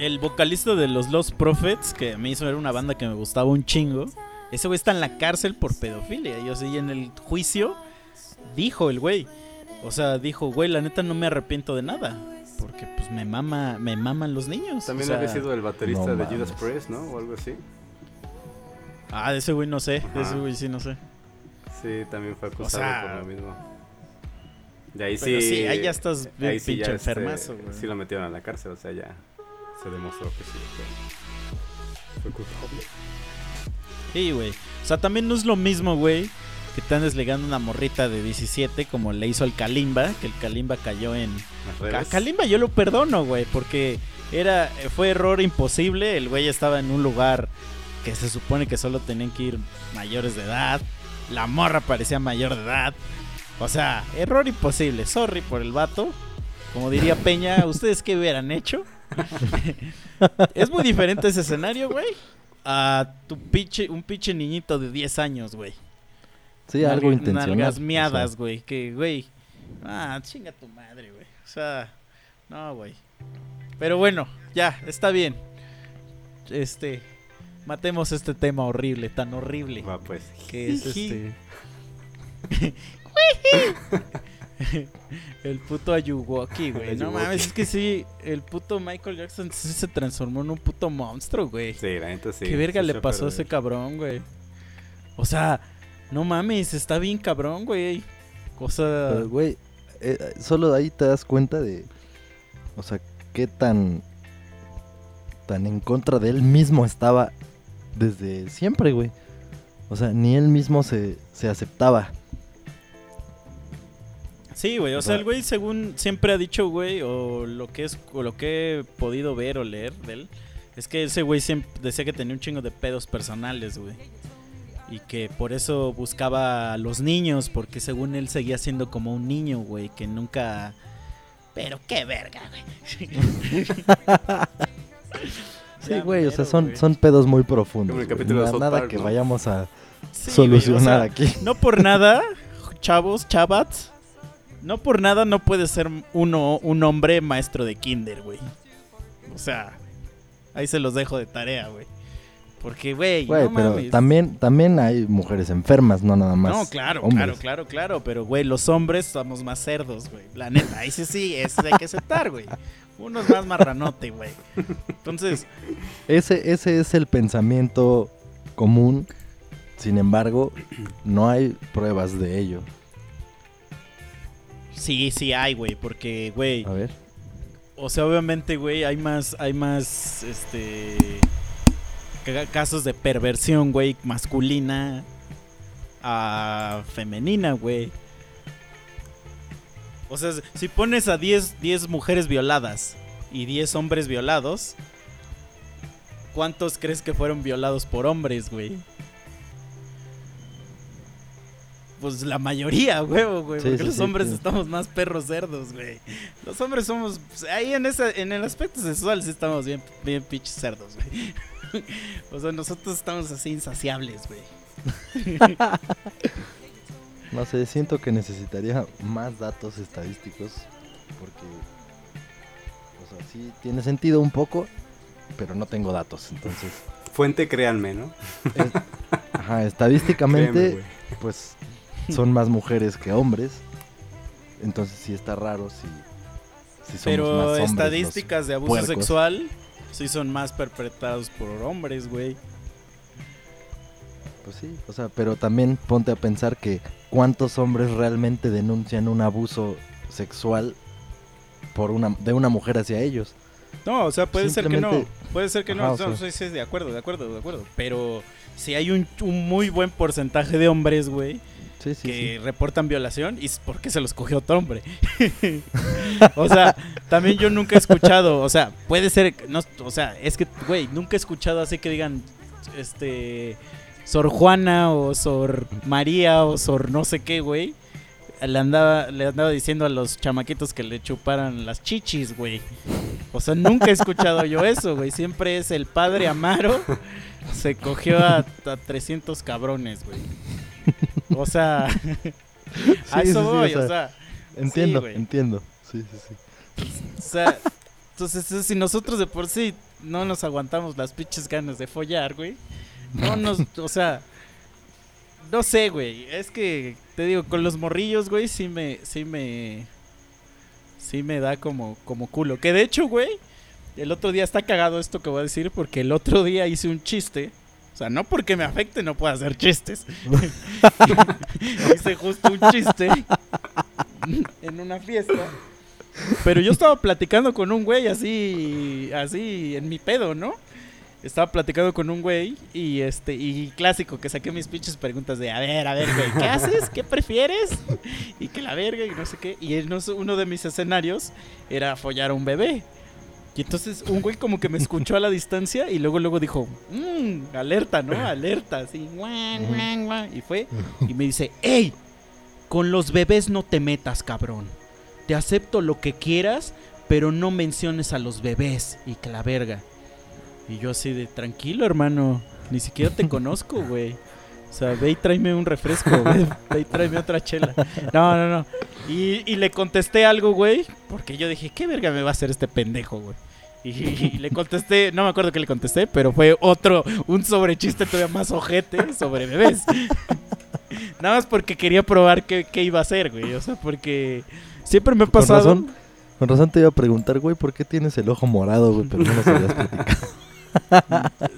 El vocalista de los Lost Prophets, que me hizo ver una banda que me gustaba un chingo. Ese güey está en la cárcel por pedofilia. Y, o sea, y en el juicio dijo el güey. O sea, dijo, güey, la neta no me arrepiento de nada. Porque pues me mama, me maman los niños. También o sea, había sido el baterista no de Judas mames. Priest, ¿no? O algo así. Ah, de ese güey no sé. De ese güey sí no sé. Sí, también fue acusado sea, por lo mismo. Y ahí Pero sí. sí, ahí ya estás bien ahí sí pinche ya, este, enfermazo, güey. Sí lo metieron a la cárcel, o sea, ya se demostró que sí. Fue, fue culpable. Sí, güey. O sea, también no es lo mismo, güey, que te andes ligando una morrita de 17 como le hizo al Kalimba, que el Kalimba cayó en... A. Kalimba yo lo perdono, güey, porque era fue error imposible, el güey estaba en un lugar que se supone que solo tenían que ir mayores de edad, la morra parecía mayor de edad. O sea, error imposible, sorry por el vato. Como diría Peña, ¿ustedes qué hubieran hecho? es muy diferente ese escenario, güey, a tu pinche, un pinche niñito de 10 años, güey. Sí, algo Nalga- intencional. Nalgas o miadas, sea, güey. Que, güey. Ah, chinga tu madre, güey. O sea, no, güey. Pero bueno, ya, está bien. Este. Matemos este tema horrible, tan horrible. Va, pues. Que es este. el puto Ayuwoki, güey. No mames, es que sí, el puto Michael Jackson sí se transformó en un puto monstruo, güey. Sí, la neta sí. ¿Qué verga sí le pasó a ese cabrón, güey? O sea, no mames, está bien cabrón, güey. Pero, güey, eh, eh, solo ahí te das cuenta de. O sea, qué tan. tan en contra de él mismo estaba desde siempre, güey. O sea, ni él mismo se, se aceptaba. sí, güey. O, o sea, sea- el güey, según siempre ha dicho, güey, o lo que es, o lo que he podido ver o leer de él, es que ese güey siempre decía que tenía un chingo de pedos personales, güey. Y que por eso buscaba a los niños, porque según él seguía siendo como un niño, güey, que nunca. Pero qué verga, güey. Sí, güey, o sea, son, son pedos muy profundos. Nada Park, que ¿no? vayamos a Sí, güey, o solucionar sea, aquí. No por nada, chavos, chavats. No por nada no puede ser uno un hombre maestro de kinder, güey. O sea, ahí se los dejo de tarea, güey. Porque, güey, no pero mames. también, también hay mujeres enfermas, no nada más. No, claro, hombres. claro, claro, claro. Pero, güey, los hombres somos más cerdos, güey. La neta, ahí sí, sí, eso hay que aceptar, güey. Uno es más marranote, güey. Entonces, Ese, ese es el pensamiento común. Sin embargo, no hay pruebas de ello. sí, sí hay, güey. Porque, güey. A ver. O sea, obviamente, güey, hay más, hay más, este, casos de perversión, güey, masculina a femenina, güey. O sea, si pones a 10, 10 mujeres violadas y 10 hombres violados, ¿cuántos crees que fueron violados por hombres, güey? Pues la mayoría, huevo, güey. Sí, porque sí, los sí, hombres estamos más perros cerdos, güey. Los hombres somos. pues, ahí en ese, en el aspecto sexual sí estamos bien, bien pinches cerdos, güey. o sea, nosotros estamos así insaciables, güey. No sé, siento que necesitaría más datos estadísticos. Porque. O sea, sí tiene sentido un poco. Pero no tengo datos. Entonces. Fuente, créanme, ¿no? Ajá, estadísticamente. pues son más mujeres que hombres. Entonces sí está raro si, si somos Pero más hombres los estadísticas de abuso puercos. sexual sí son más perpetrados por hombres, güey. Pues sí, o sea, pero también ponte a pensar que cuántos hombres realmente denuncian un abuso sexual por una de una mujer hacia ellos. No, o sea, puede ser que no. Puede ser que no. Ajá, no, sea. sí, sí, de acuerdo, de acuerdo, de acuerdo. Pero si hay un, un muy buen porcentaje de hombres, güey, Sí, sí, que sí. reportan violación y es porque se los cogió otro hombre. o sea, también yo nunca he escuchado, o sea, puede ser, no, o sea, es que, güey, nunca he escuchado así que digan, este, Sor Juana o Sor María o Sor no sé qué, güey. Le andaba, le andaba diciendo a los chamaquitos que le chuparan las chichis, güey. O sea, nunca he escuchado yo eso, güey. Siempre es el padre Amaro se cogió a, a 300 cabrones, güey. O sea, a Sí, eso sí, sí, voy, o sea, Entiendo, güey. entiendo. Sí, sí, sí. o sea, entonces si nosotros de por sí no nos aguantamos las pinches ganas de follar, güey. No nos, o sea, no sé, güey. Es que te digo, con los morrillos, güey, sí me, sí me, sí me da como, como culo. Que de hecho, güey, el otro día está cagado esto que voy a decir porque el otro día hice un chiste. O sea, no porque me afecte no puedo hacer chistes. hice justo un chiste en una fiesta. Pero yo estaba platicando con un güey así, así en mi pedo, ¿no? Estaba platicando con un güey y este y clásico que saqué mis pinches preguntas de a ver, a ver, güey, ¿qué haces? ¿Qué prefieres? Y que la verga y no sé qué. Y en uno de mis escenarios era follar a un bebé. Y entonces un güey como que me escuchó a la distancia y luego luego dijo, mmm, alerta, ¿no? Alerta, así, guan, guan, guan. Y fue y me dice, hey, con los bebés no te metas, cabrón. Te acepto lo que quieras, pero no menciones a los bebés y que la verga. Y yo así de, tranquilo, hermano. Ni siquiera te conozco, güey. O sea, ve y tráeme un refresco, güey. Ve y tráeme otra chela. No, no, no. Y, y le contesté algo, güey. Porque yo dije, ¿qué verga me va a hacer este pendejo, güey? Y, le contesté, no me acuerdo qué le contesté, pero fue otro, un sobrechiste todavía más ojete sobre bebés. Nada más porque quería probar qué, qué iba a hacer, güey. O sea, porque siempre me ha Con pasado. razón, con razón te iba a preguntar, güey, ¿por qué tienes el ojo morado, güey? Pero no nos habías platicado.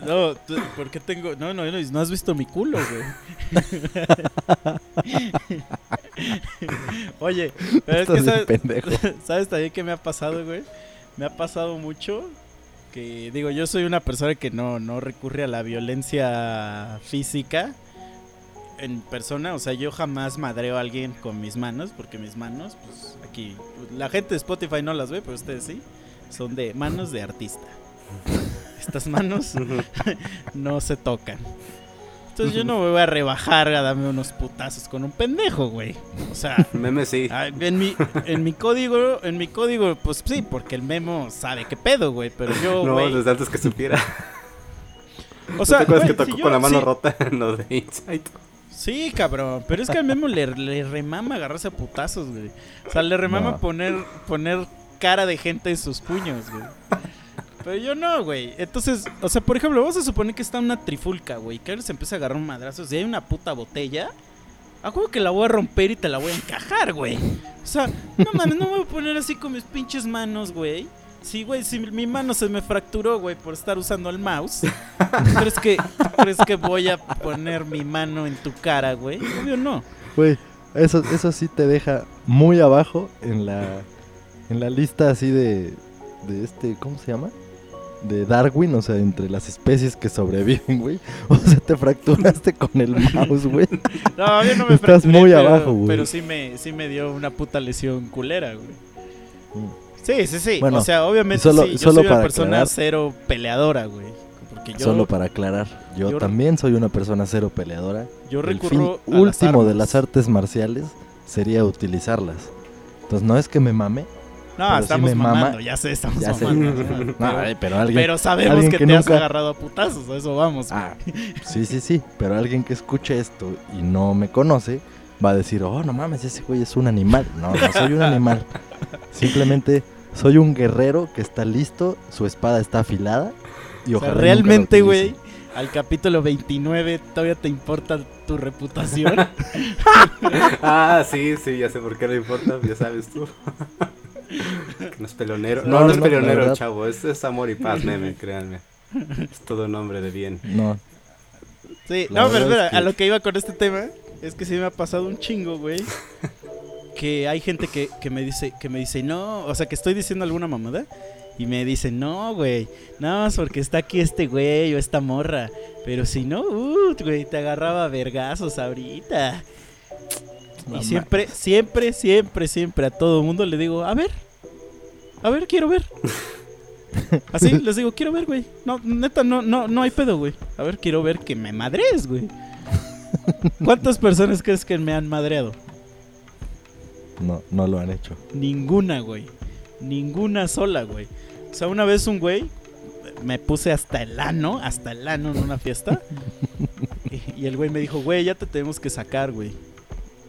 No, ¿por qué tengo.? No, no, no, no has visto mi culo, güey. Oye, pero es que Estás sabes, pendejo. ¿sabes también qué me ha pasado, güey? Me ha pasado mucho que, digo, yo soy una persona que no, no recurre a la violencia física en persona. O sea, yo jamás madreo a alguien con mis manos, porque mis manos, pues aquí, la gente de Spotify no las ve, pero ustedes sí, son de manos de artista. Estas manos no se tocan. Entonces yo no me voy a rebajar a darme unos putazos con un pendejo, güey. O sea, Meme sí. ah, en mi, en mi código, en mi código, pues sí, porque el memo sabe qué pedo, güey. Pero yo, no, güey. desde antes que supiera. o sea, ¿Te acuerdas güey, que si tocó yo- con la mano sí, rota en lo de Insight? Sí, cabrón. Pero es que al memo le, le remama agarrarse a putazos, güey. O sea, le remama No. poner, poner cara de gente en sus puños, güey. Pero yo no, güey. Entonces, o sea, por ejemplo, vamos a suponer que está una trifulca, güey. Que ahora se empieza a agarrar un madrazo. Si hay una puta botella, a juego que la voy a romper y te la voy a encajar, güey. O sea, no mames, no me voy a poner así con mis pinches manos, güey. Sí, güey, si mi mano se me fracturó, güey, por estar usando el mouse. ¿tú crees, que, crees que voy a poner mi mano en tu cara, güey? Obvio no. Güey, eso, eso sí te deja muy abajo en la, en la lista así de, de este, ¿cómo se llama? De Darwin, o sea, entre las especies que sobreviven, güey. O sea, te fracturaste con el mouse, güey. No, yo no me Estás fracturé, muy pero, abajo, güey. Pero sí me, sí me dio una puta lesión culera, güey. Mm. Sí, sí, sí. Bueno, o sea, obviamente solo- sí, yo solo soy una persona aclarar. cero peleadora, güey. Porque yo, Solo para aclarar, yo, yo- también soy una persona cero peleadora. yo el fin recurro a las último de las artes marciales sería utilizarlas. Entonces no es que me mame, No, pero sí estamos mama- mamando, ya sé, estamos ya sé. mamando. No, pero, pero alguien, pero sabemos alguien que, que te has agarrado a putazos, a eso vamos. Ah, sí, sí, sí, pero alguien que escuche esto y no me conoce va a decir, oh, no mames, ese güey es un animal. No, no soy un animal. Simplemente soy un guerrero que está listo, su espada está afilada y o sea, realmente, güey, al capítulo 29 todavía te importa tu reputación. Ah, sí, sí, ya sé por qué no importa, ya sabes tú. No es pelonero. No, No, no, es pelonero, verdad. chavo. Es, es amor y paz, meme, créanme. Es todo un hombre de bien. No, Sí, La no, pero verdad espera, es que- a lo que iba con este tema es que sí me ha pasado un chingo, güey. Que hay gente que, que me dice, que me dice, no, o sea, que estoy diciendo alguna mamada y me dice, no, güey, nada más porque está aquí este güey o esta morra. Pero si no, uh, güey, te agarraba vergazos ahorita. Y siempre, siempre, siempre, siempre a todo mundo le digo, a ver, a ver, quiero ver. Así les digo, quiero ver, güey. No, neta, no, no, no hay pedo, güey. A ver, quiero ver que me madres, güey. ¿Cuántas personas crees que me han madreado? no, no lo han hecho. Ninguna, güey. Ninguna sola, güey. O sea, una vez un güey me puse hasta el ano, hasta el ano en una fiesta. y, y el güey me dijo, güey, ya te tenemos que sacar, güey.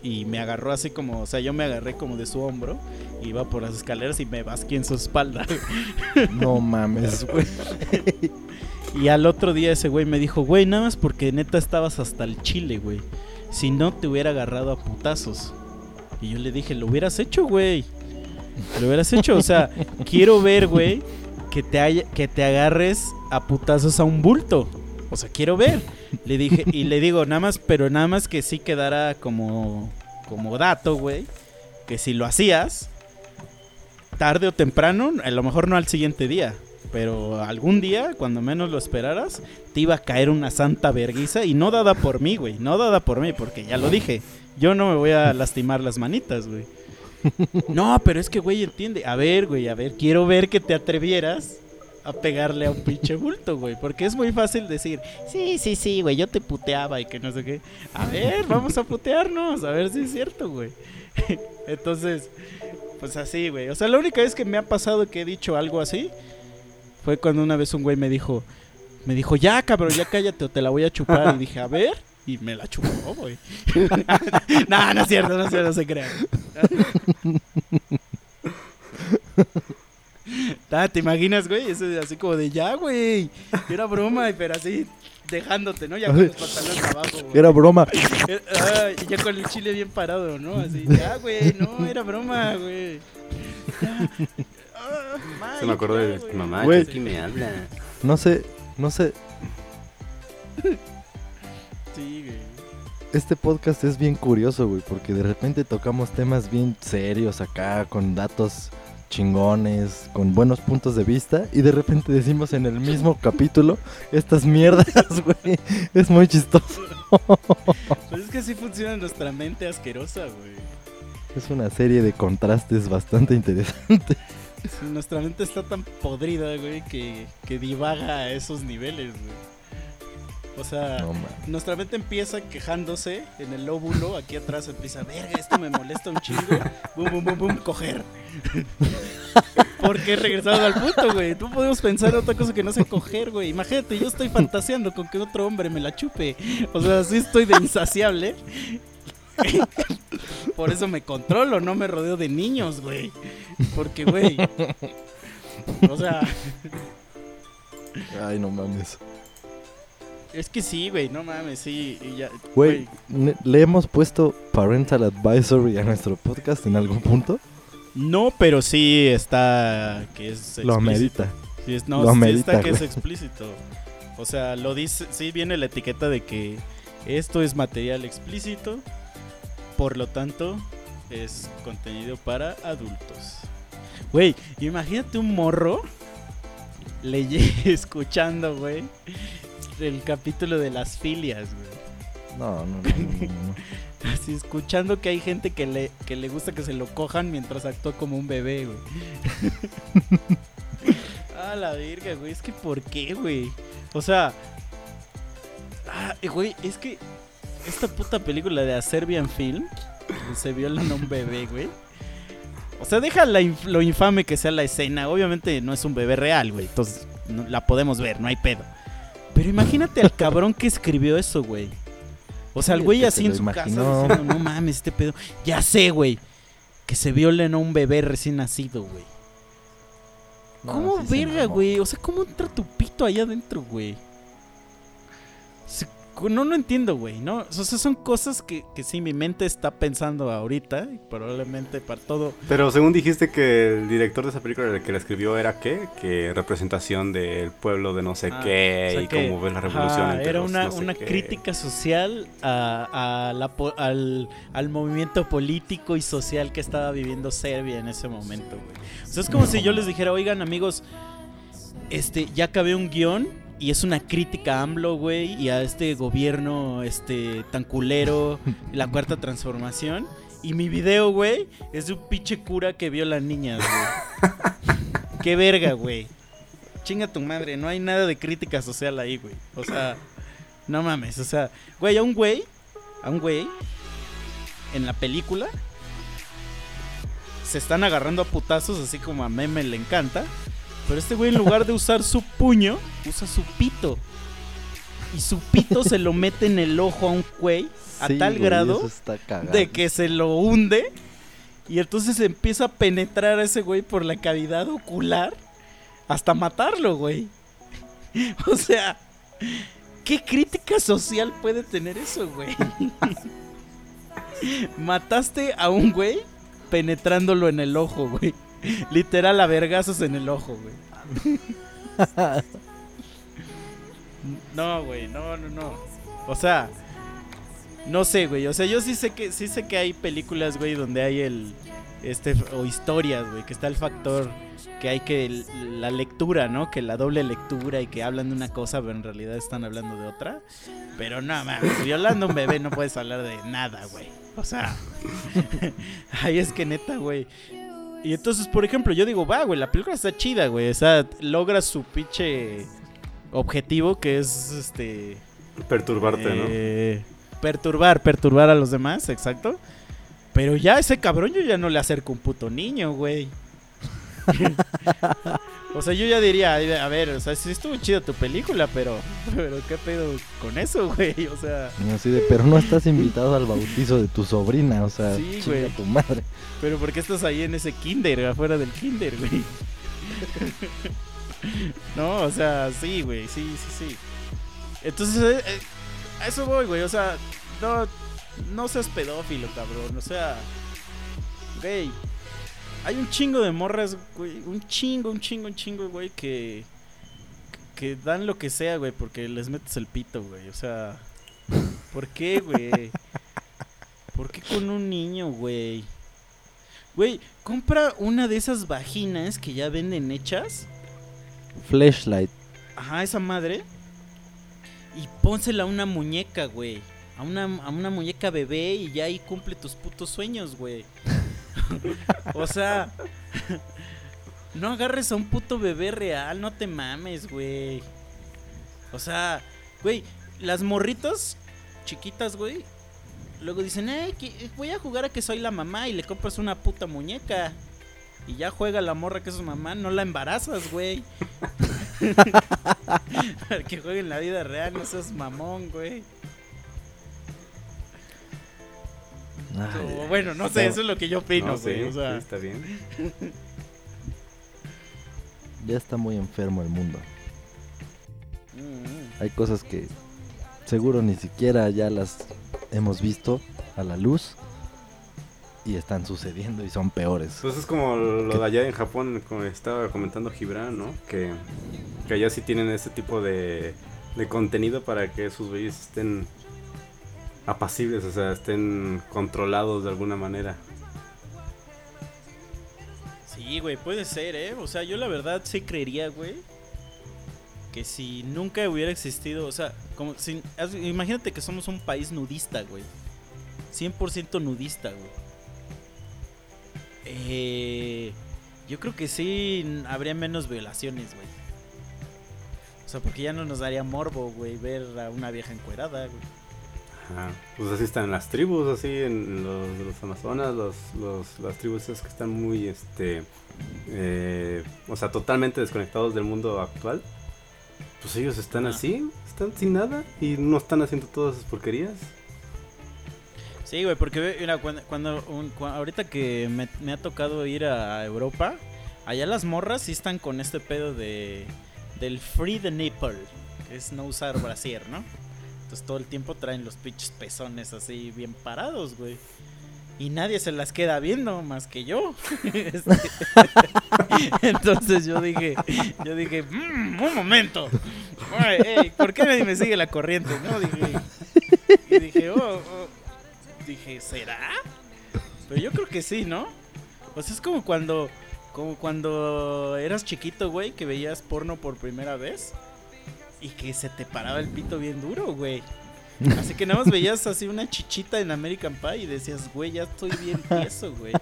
Y me agarró así como, o sea, yo me agarré como de su hombro, iba por las escaleras y me basqué en su espalda. No mames, güey. Y al otro día ese güey me dijo, güey, nada más porque neta estabas hasta el chile, güey. Si no te hubiera agarrado a putazos. Y yo le dije, lo hubieras hecho, güey. Lo hubieras hecho, o sea, quiero ver, güey, que te haya, que te agarres a putazos a un bulto. O sea, quiero ver. Le dije, y le digo, nada más, pero nada más que sí quedara como, como dato, güey. Que si lo hacías, tarde o temprano, a lo mejor no al siguiente día, pero algún día, cuando menos lo esperaras, te iba a caer una santa verguiza y no dada por mí, güey, no dada por mí, porque ya lo dije, yo no me voy a lastimar las manitas, güey. No, pero es que, güey, entiende. A ver, güey, a ver, quiero ver que te atrevieras a pegarle a un pinche bulto, güey. Porque es muy fácil decir, sí, sí, sí, güey, yo te puteaba y que no sé qué. A ver, vamos a putearnos, a ver si es cierto, güey. Entonces, pues así, güey. O sea, la única vez que me ha pasado que he dicho algo así fue cuando una vez un güey me dijo, me dijo, ya, cabrón, ya cállate o te la voy a chupar. Y dije, a ver. Y me la chupó, güey. no, no es cierto, no es cierto, no se crean. Ah, ¿Te imaginas, güey? Eso de así como de ya, güey. Era broma, pero así dejándote, ¿no? Ya con los pantalones abajo. güey. Era broma. Eh, ah, y ya con el chile bien parado, ¿no? Así, ya, güey, no, era broma, güey. Ya. Ah, Se me acordó ya, de güey. mamá, Güey. que aquí me habla. No sé, no sé. Sí, güey. Este podcast es bien curioso, güey, porque de repente tocamos temas bien serios acá, con datos chingones, con buenos puntos de vista, y de repente decimos en el mismo capítulo estas mierdas, güey. Es muy chistoso. Pues es que así funciona nuestra mente asquerosa, güey. Es una serie de contrastes bastante interesante. Sí, nuestra mente está tan podrida, güey, que, que divaga a esos niveles, güey. O sea, No, nuestra mente empieza quejándose en el lóbulo, aquí atrás empieza, verga, esto me molesta un chingo. Bum, bum, bum, bum, coger. Porque he regresado al punto, güey. No podemos pensar en otra cosa que no sea coger, güey. Imagínate, yo estoy fantaseando con que otro hombre me la chupe. O sea, sí estoy de insaciable. Por eso me controlo, no me rodeo de niños, güey. Porque, güey. O sea, Ay, no mames. Es que sí, güey, no mames, sí. y ya, Güey, ¿le hemos puesto parental advisory a nuestro podcast en algún punto? No, pero sí está que es Lo explícito. amerita. Sí, es, no, Lo sí amerita, está que es explícito. O sea, lo dice, sí viene la etiqueta de que esto es material explícito, por lo tanto es contenido para adultos. Güey, imagínate un morro leye- escuchando, güey, el capítulo de las filias, güey. No, no, no, no. Así escuchando que hay gente que le, que le gusta que se lo cojan mientras actúa como un bebé, güey. ah, la verga, güey. Es que ¿por qué, güey? O sea... Ah, güey, es que esta puta película de A Serbian Film se violan a un bebé, güey. O sea, deja la lo infame que sea la escena. Obviamente no es un bebé real, güey. Entonces no- la podemos ver, no hay pedo. Pero imagínate al cabrón que escribió eso, güey. O sea, el güey así se en su imaginó. casa diciendo, no mames, este pedo. Ya sé, güey. Que se violen a un bebé recién nacido, güey. No, ¿Cómo sí verga, güey? O sea, ¿cómo entra tu pito allá adentro, güey? Se- No, no entiendo, güey, ¿no? O sea, son cosas que, que sí mi mente está pensando ahorita y probablemente para todo. Pero según dijiste que el director de esa película el que la escribió era qué? Que representación del pueblo de no sé Ah, qué o sea y que, cómo ves la revolución. entre era los una, no sé una qué. crítica social a, a la al, al movimiento político y social que estaba viviendo Serbia en ese momento, güey. O sea, es como si yo les dijera, oigan, amigos, este, ya acabé un guion y es una crítica a AMLO, güey, y a este gobierno este, tan culero, la cuarta transformación. Y mi video, güey, es de un pinche cura que viola niñas, güey. Qué verga, güey. Chinga tu madre, no hay nada de crítica social ahí, güey. O sea, no mames, o sea, güey, a un güey, a un güey, en la película, se están agarrando a putazos, así como a Meme le encanta. Pero este güey, en lugar de usar su puño, usa su pito. Y su pito se lo mete en el ojo a un güey, a Sí, tal güey, grado de que se lo hunde. Y entonces empieza a penetrar a ese güey por la cavidad ocular hasta matarlo, güey. O sea, ¿qué crítica social puede tener eso, güey? Mataste a un güey penetrándolo en el ojo, güey. Literal a vergazos en el ojo, güey. No, güey, no, no, no. O sea, no sé, güey. O sea, yo sí sé que sí sé que hay películas, güey, donde hay el este o historias, güey, que está el factor que hay que la lectura, ¿no? Que la doble lectura y que hablan de una cosa, pero en realidad están hablando de otra. Pero no, mames, violando a un bebé no puedes hablar de nada, güey. O sea, ahí es que neta, güey. Y entonces, por ejemplo, yo digo, va, güey, la película está chida, güey. O sea, logra su pinche objetivo que es este Perturbarte, eh, Perturbar, perturbar a los demás, exacto. Pero ya ese cabrón yo ya no le acerco un puto niño, güey. o sea, yo ya diría, a ver, o sea, sí estuvo chida tu película, pero, pero ¿qué pedo con eso, güey? O sea, Así de, pero no estás invitado al bautizo de tu sobrina, o sea, Sí, chinga güey. tu madre. pero ¿por qué estás ahí en ese kinder, afuera del kinder, güey? no, o sea, sí, güey, sí, sí, sí. Entonces, eh, eh, a eso voy, güey, o sea, no, no seas pedófilo, cabrón, o sea, güey, hay un chingo de morras, güey, un chingo, un chingo, un chingo, güey, que, que dan lo que sea, güey, porque les metes el pito, güey, o sea, ¿por qué, güey? ¿Por qué con un niño, güey? Güey, compra una de esas vaginas que ya venden hechas. Flashlight. Ajá, esa madre. Y pónsela a una muñeca, güey. A una, a una muñeca bebé y ya ahí cumple tus putos sueños, güey. o sea, no agarres a un puto bebé real, no te mames, güey. O sea, güey, las morritas chiquitas, güey. Luego dicen, eh, voy a jugar a que soy la mamá y le compras una puta muñeca. Y ya juega la morra que es su mamá, no la embarazas, güey. Que juegue en la vida real, no seas mamón, güey. Ay, O bueno, no sé, eso es lo que yo opino, No, o sea, sí, está bien. ya está muy enfermo el mundo. mm, Hay cosas que seguro ni siquiera ya las hemos visto a la luz. y están sucediendo y son peores. Pues es como lo de allá en Japón, como estaba comentando Gibran, ¿no? Que, que allá sí tienen ese tipo de, de contenido para que sus bebés estén apacibles, o sea, estén controlados de alguna manera. Sí, güey, puede ser, ¿eh? O sea, yo la verdad sí creería, güey, que si nunca hubiera existido, o sea, como si, imagínate que somos un país nudista, güey. 100% nudista, güey. Eh, yo creo que sí habría menos violaciones, güey. O sea, porque ya no nos daría morbo, güey, ver a una vieja encuerada, güey. Ajá. Pues así están las tribus, así en los, los Amazonas, los, los- las tribus esas que están muy, este, eh, o sea, totalmente desconectados del mundo actual. Pues ellos están Ajá. así, están sin nada y no están haciendo todas esas porquerías. Sí, güey, porque mira, cuando, cuando un- cua- ahorita que me, me ha tocado ir a Europa, allá las morras sí están con este pedo de del free the nipple, que es no usar brasier, ¿no? Entonces todo el tiempo traen los pinches pezones así bien parados, güey. Y nadie se las queda viendo más que yo. Este, Entonces yo dije, yo dije, "Mm, un momento. ¿Por qué nadie me sigue la corriente? No, dije. Y dije, oh, oh. Dije, ¿será? Pero yo creo que sí, ¿no? O sea, es como cuando, como cuando eras chiquito, güey, que veías porno por primera vez y que se te paraba el pito bien duro, güey. Así que nada más veías así una chichita en American Pie y decías, güey, ya estoy bien tieso, güey.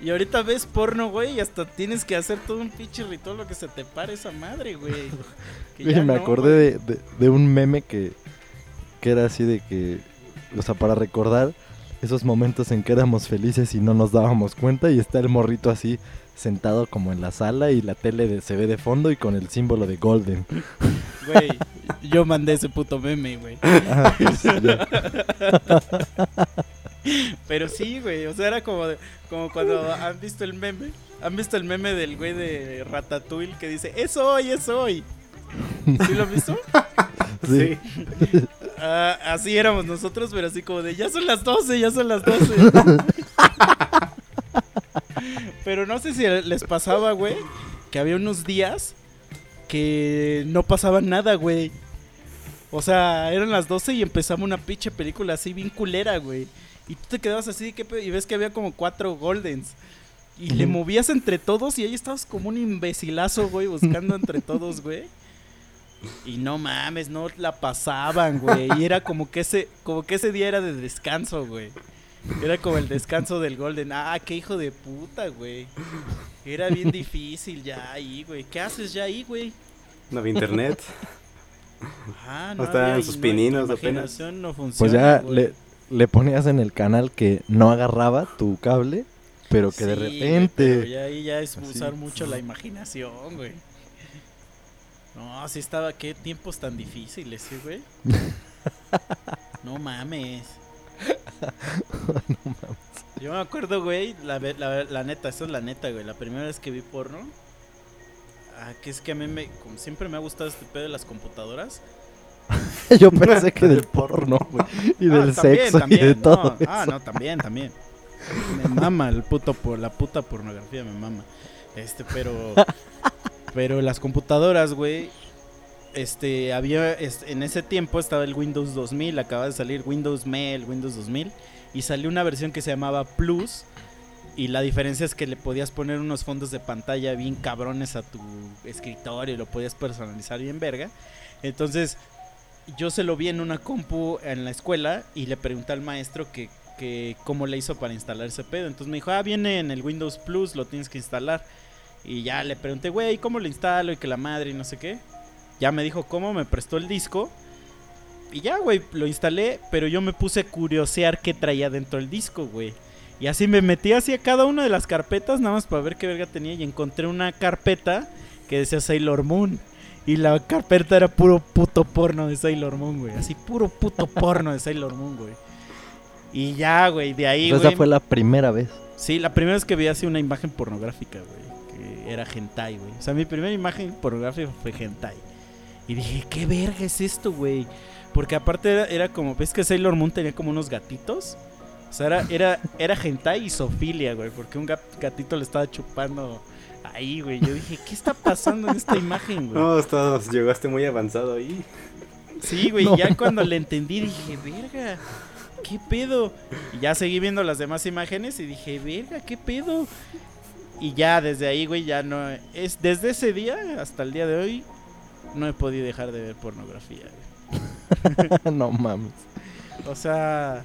Y ahorita ves porno, güey, y hasta tienes que hacer todo un pinche ritual lo que se te pare esa madre, güey. Oye, me no, acordé de, de- de un meme que, que era así de que, o sea, para recordar esos momentos en que éramos felices y no nos dábamos cuenta y está el morrito así sentado como en la sala y la tele de- se ve de fondo y con el símbolo de Golden. Güey, yo mandé ese puto meme, güey. Ah, pues. Pero sí, güey, o sea, era como, de- como cuando han visto el meme. ¿Han visto el meme del güey de Ratatouille que dice, es hoy, es hoy? ¿Sí lo han visto? Sí. Ah, así éramos nosotros, pero así como de, ya son las 12, ya son las 12. pero no sé si les pasaba, güey, que había unos días que no pasaba nada, güey. O sea, eran las 12 y empezaba una pinche película así bien culera, güey. Y tú te quedabas así ¿qué pe- y ves que había como cuatro Goldens. Y le movías entre todos y ahí estabas como un imbecilazo, güey, buscando entre todos, güey. Y no mames, no la pasaban, güey. Y era como que ese, como que ese día era de descanso, güey. Era como el descanso del Golden. Ah, qué hijo de puta, güey. Era bien difícil ya ahí, güey. ¿Qué haces ya ahí, güey? No había internet. Ah, No estaban había- sus no, pininos apenas. imaginación no funciona. Pues ya güey. le, le ponías en el canal que no agarraba tu cable, pero que de Sí, güey, repente... pero ya ahí ya es Así. usar mucho la imaginación, güey. No, así estaba. Qué tiempos tan difíciles, ¿sí, güey? no mames. Yo me acuerdo, güey, la, la, la neta, esta es la neta, güey. La primera vez que vi porno. Ah, que es que a mí me. Como siempre me ha gustado este pedo de las computadoras. Yo pensé que del porno, güey, y Ah, del también, sexo y también, de no. todo Ah, no, también, también. Me mama el puto por la puta pornografía, me mama. Este, pero pero las computadoras, güey, este había en ese tiempo estaba el Windows 2000, acaba de salir Windows Me, el Windows 2000 y salió una versión que se llamaba Plus y la diferencia es que le podías poner unos fondos de pantalla bien cabrones a tu escritorio y lo podías personalizar bien verga. Entonces, yo se lo vi en una compu en la escuela y le pregunté al maestro que, que cómo le hizo para instalar ese pedo. Entonces me dijo, ah, viene en el Windows Plus, lo tienes que instalar. Y ya le pregunté, güey, ¿cómo lo instalo? Y que la madre y no sé qué. Ya me dijo cómo, me prestó el disco. Y ya, güey, lo instalé, pero yo me puse a curiosear qué traía dentro del disco, güey. Y así me metí hacia cada una de las carpetas, nada más para ver qué verga tenía. Y encontré una carpeta que decía Sailor Moon. Y la carpeta era puro puto porno de Sailor Moon, güey. Así puro puto porno de Sailor Moon, güey. Y ya, güey, de ahí, Entonces, güey. esa fue la primera vez. Sí, la primera vez que vi así una imagen pornográfica, güey. Que era hentai, güey. O sea, mi primera imagen pornográfica fue hentai. Y dije, ¿qué verga es esto, güey? Porque aparte era, era como, ¿ves que Sailor Moon tenía como unos gatitos? O sea, era, era, era hentai y sofilia, güey, porque un gat- gatito le estaba chupando ahí, güey. Yo dije, ¿qué está pasando en esta imagen, güey? No, estás- llegaste muy avanzado ahí. Sí, güey, No. ya cuando le entendí dije, verga, ¿qué pedo? Y ya seguí viendo las demás imágenes y dije, verga, ¿qué pedo? Y ya desde ahí, güey, ya no... es Desde ese día hasta el día de hoy no he podido dejar de ver pornografía, güey. no mames. O sea,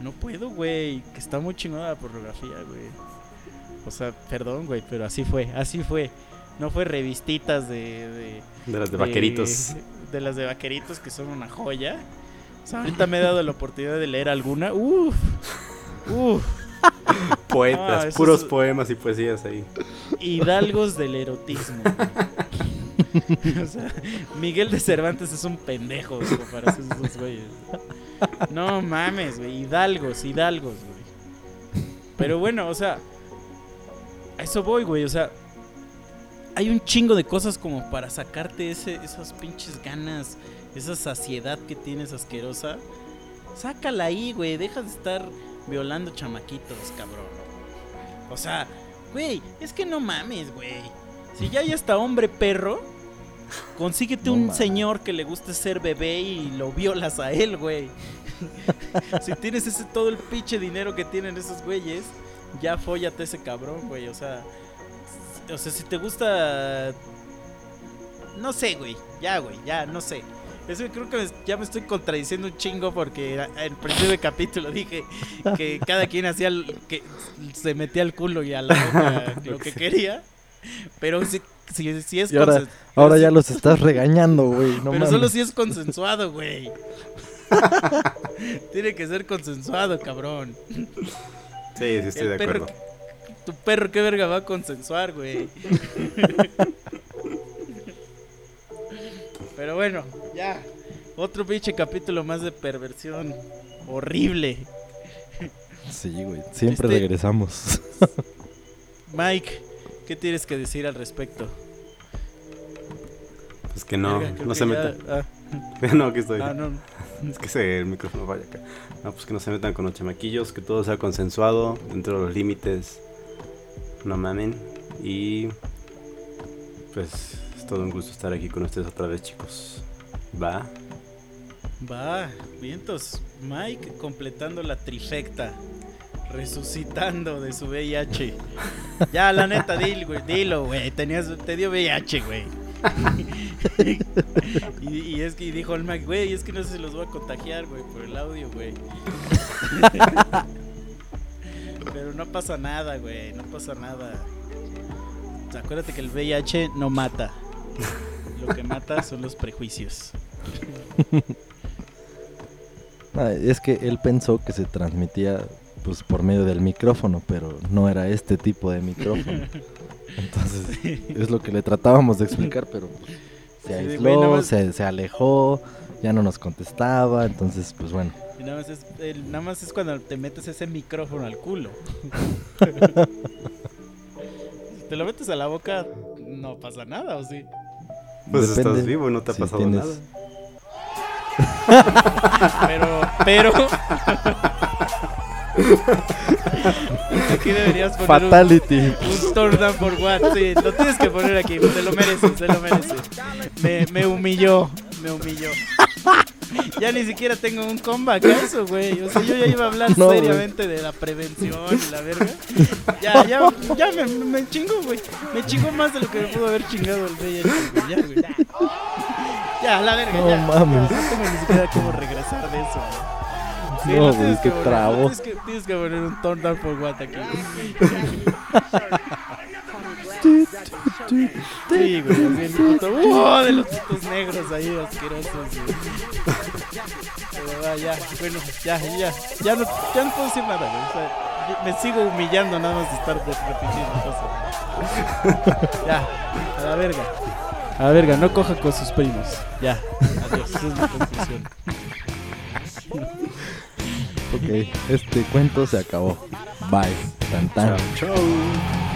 no puedo, güey, que está muy chingona la pornografía, güey. O sea, perdón, güey, pero así fue, así fue. No fue revistitas de... de De las de vaqueritos. de las de vaqueritos que son una joya. O sea, ahorita me he dado la oportunidad de leer alguna. Uf, uf. Poetas, Ah, puros es- poemas y poesías ahí. Hidalgos del erotismo. o sea, Miguel de Cervantes es un pendejo en comparación a esos güeyes. No mames, güey. Hidalgos, hidalgos, güey. Pero bueno, o sea, a eso voy, güey. O sea, hay un chingo de cosas como para sacarte ese, esas pinches ganas, esa saciedad que tienes asquerosa. Sácala ahí, güey. Deja de estar violando chamaquitos, cabrón. O sea, güey, es que no mames, güey. Si ya hay hasta hombre perro, consíguete No un señor que le guste ser bebé y lo violas a él, güey. si tienes ese todo el pinche dinero que tienen esos güeyes, ya fóllate ese cabrón, güey. O sea, o sea, si te gusta no sé, güey. Ya, güey, ya, no sé. Es que creo que me- ya me estoy contradiciendo un chingo porque a- en el principio del capítulo dije que cada quien hacía que se metía al culo y a la boca lo que quería. Pero si, si, si es Y ahora- Ahora ya los estás regañando, güey. No pero mames. solo si es consensuado, güey. Tiene que ser consensuado, cabrón. Sí, sí, estoy El de perro acuerdo. Tu perro, ¿qué verga va a consensuar, güey? Pero bueno, ya. Otro pinche capítulo más de perversión horrible. Sí, güey. Siempre Este- regresamos. Mike, ¿qué tienes que decir al respecto? Pues que no, Verga, no que se ya- metan. ah, no, aquí estoy. ah, no. Es que se, el micrófono vaya acá. No, pues que no se metan con los chamaquillos, que todo sea consensuado, dentro de los límites. No mamen. Y pues es todo un gusto estar aquí con ustedes otra vez, chicos. Va. Va, vientos. Mike completando la trifecta. Resucitando de su VIH. Ya, la neta, dilo, güey. Dilo, güey. Tenías, te dio VIH, güey. y, y es que dijo el Mike, güey, es que no se los voy a contagiar, güey, por el audio, güey. Pero no pasa nada, güey. No pasa nada. Acuérdate que el VIH no mata. Lo que mata son los prejuicios. Ah, es que él pensó que se transmitía pues por medio del micrófono, pero no era este tipo de micrófono. Entonces, es lo que le tratábamos de explicar, pero pues, se Sí, aisló, más- se, se alejó, ya no nos contestaba, entonces pues bueno. Y nada más, es, el- nada más es cuando te metes ese micrófono al culo. si te lo metes a la boca, no pasa nada, ¿o sí? Pues Depende estás vivo, no te ha si pasado tienes- nada. Pero, pero... Aquí deberías poner un, Fatality. un turn down for what. Sí, lo tienes que poner aquí, se lo merece, se lo merece. Me, me humilló, me humilló. Ya ni siquiera tengo un comeback a eso, güey. O sea, yo ya iba a hablar No, güey. seriamente de la prevención y la verga. Ya, ya, ya me, me chingo, güey. Me chingó más de lo que me pudo haber chingado el güey. Ya, güey. Ya, la verga, No ya. mames. No tengo ni siquiera cómo regresar de eso, güey. Sí, No, güey, tienes qué que poner, trabo. Tienes que, tienes que poner un turn down for what aquí. Sí, güey, el puto. ¡Uh! De los putos negros ahí asquerosos, güey. Pero va, ya, bueno, ya, ya. Ya no, ya no puedo decir nada, güey. O sea, me sigo humillando nada más de estar repitiendo cosas. Ya, a la verga. A la verga, no coja con sus primos. Ya, adiós. Esa es mi conclusión. Ok, este cuento se acabó. Bye. Tan tan. Chao, chao.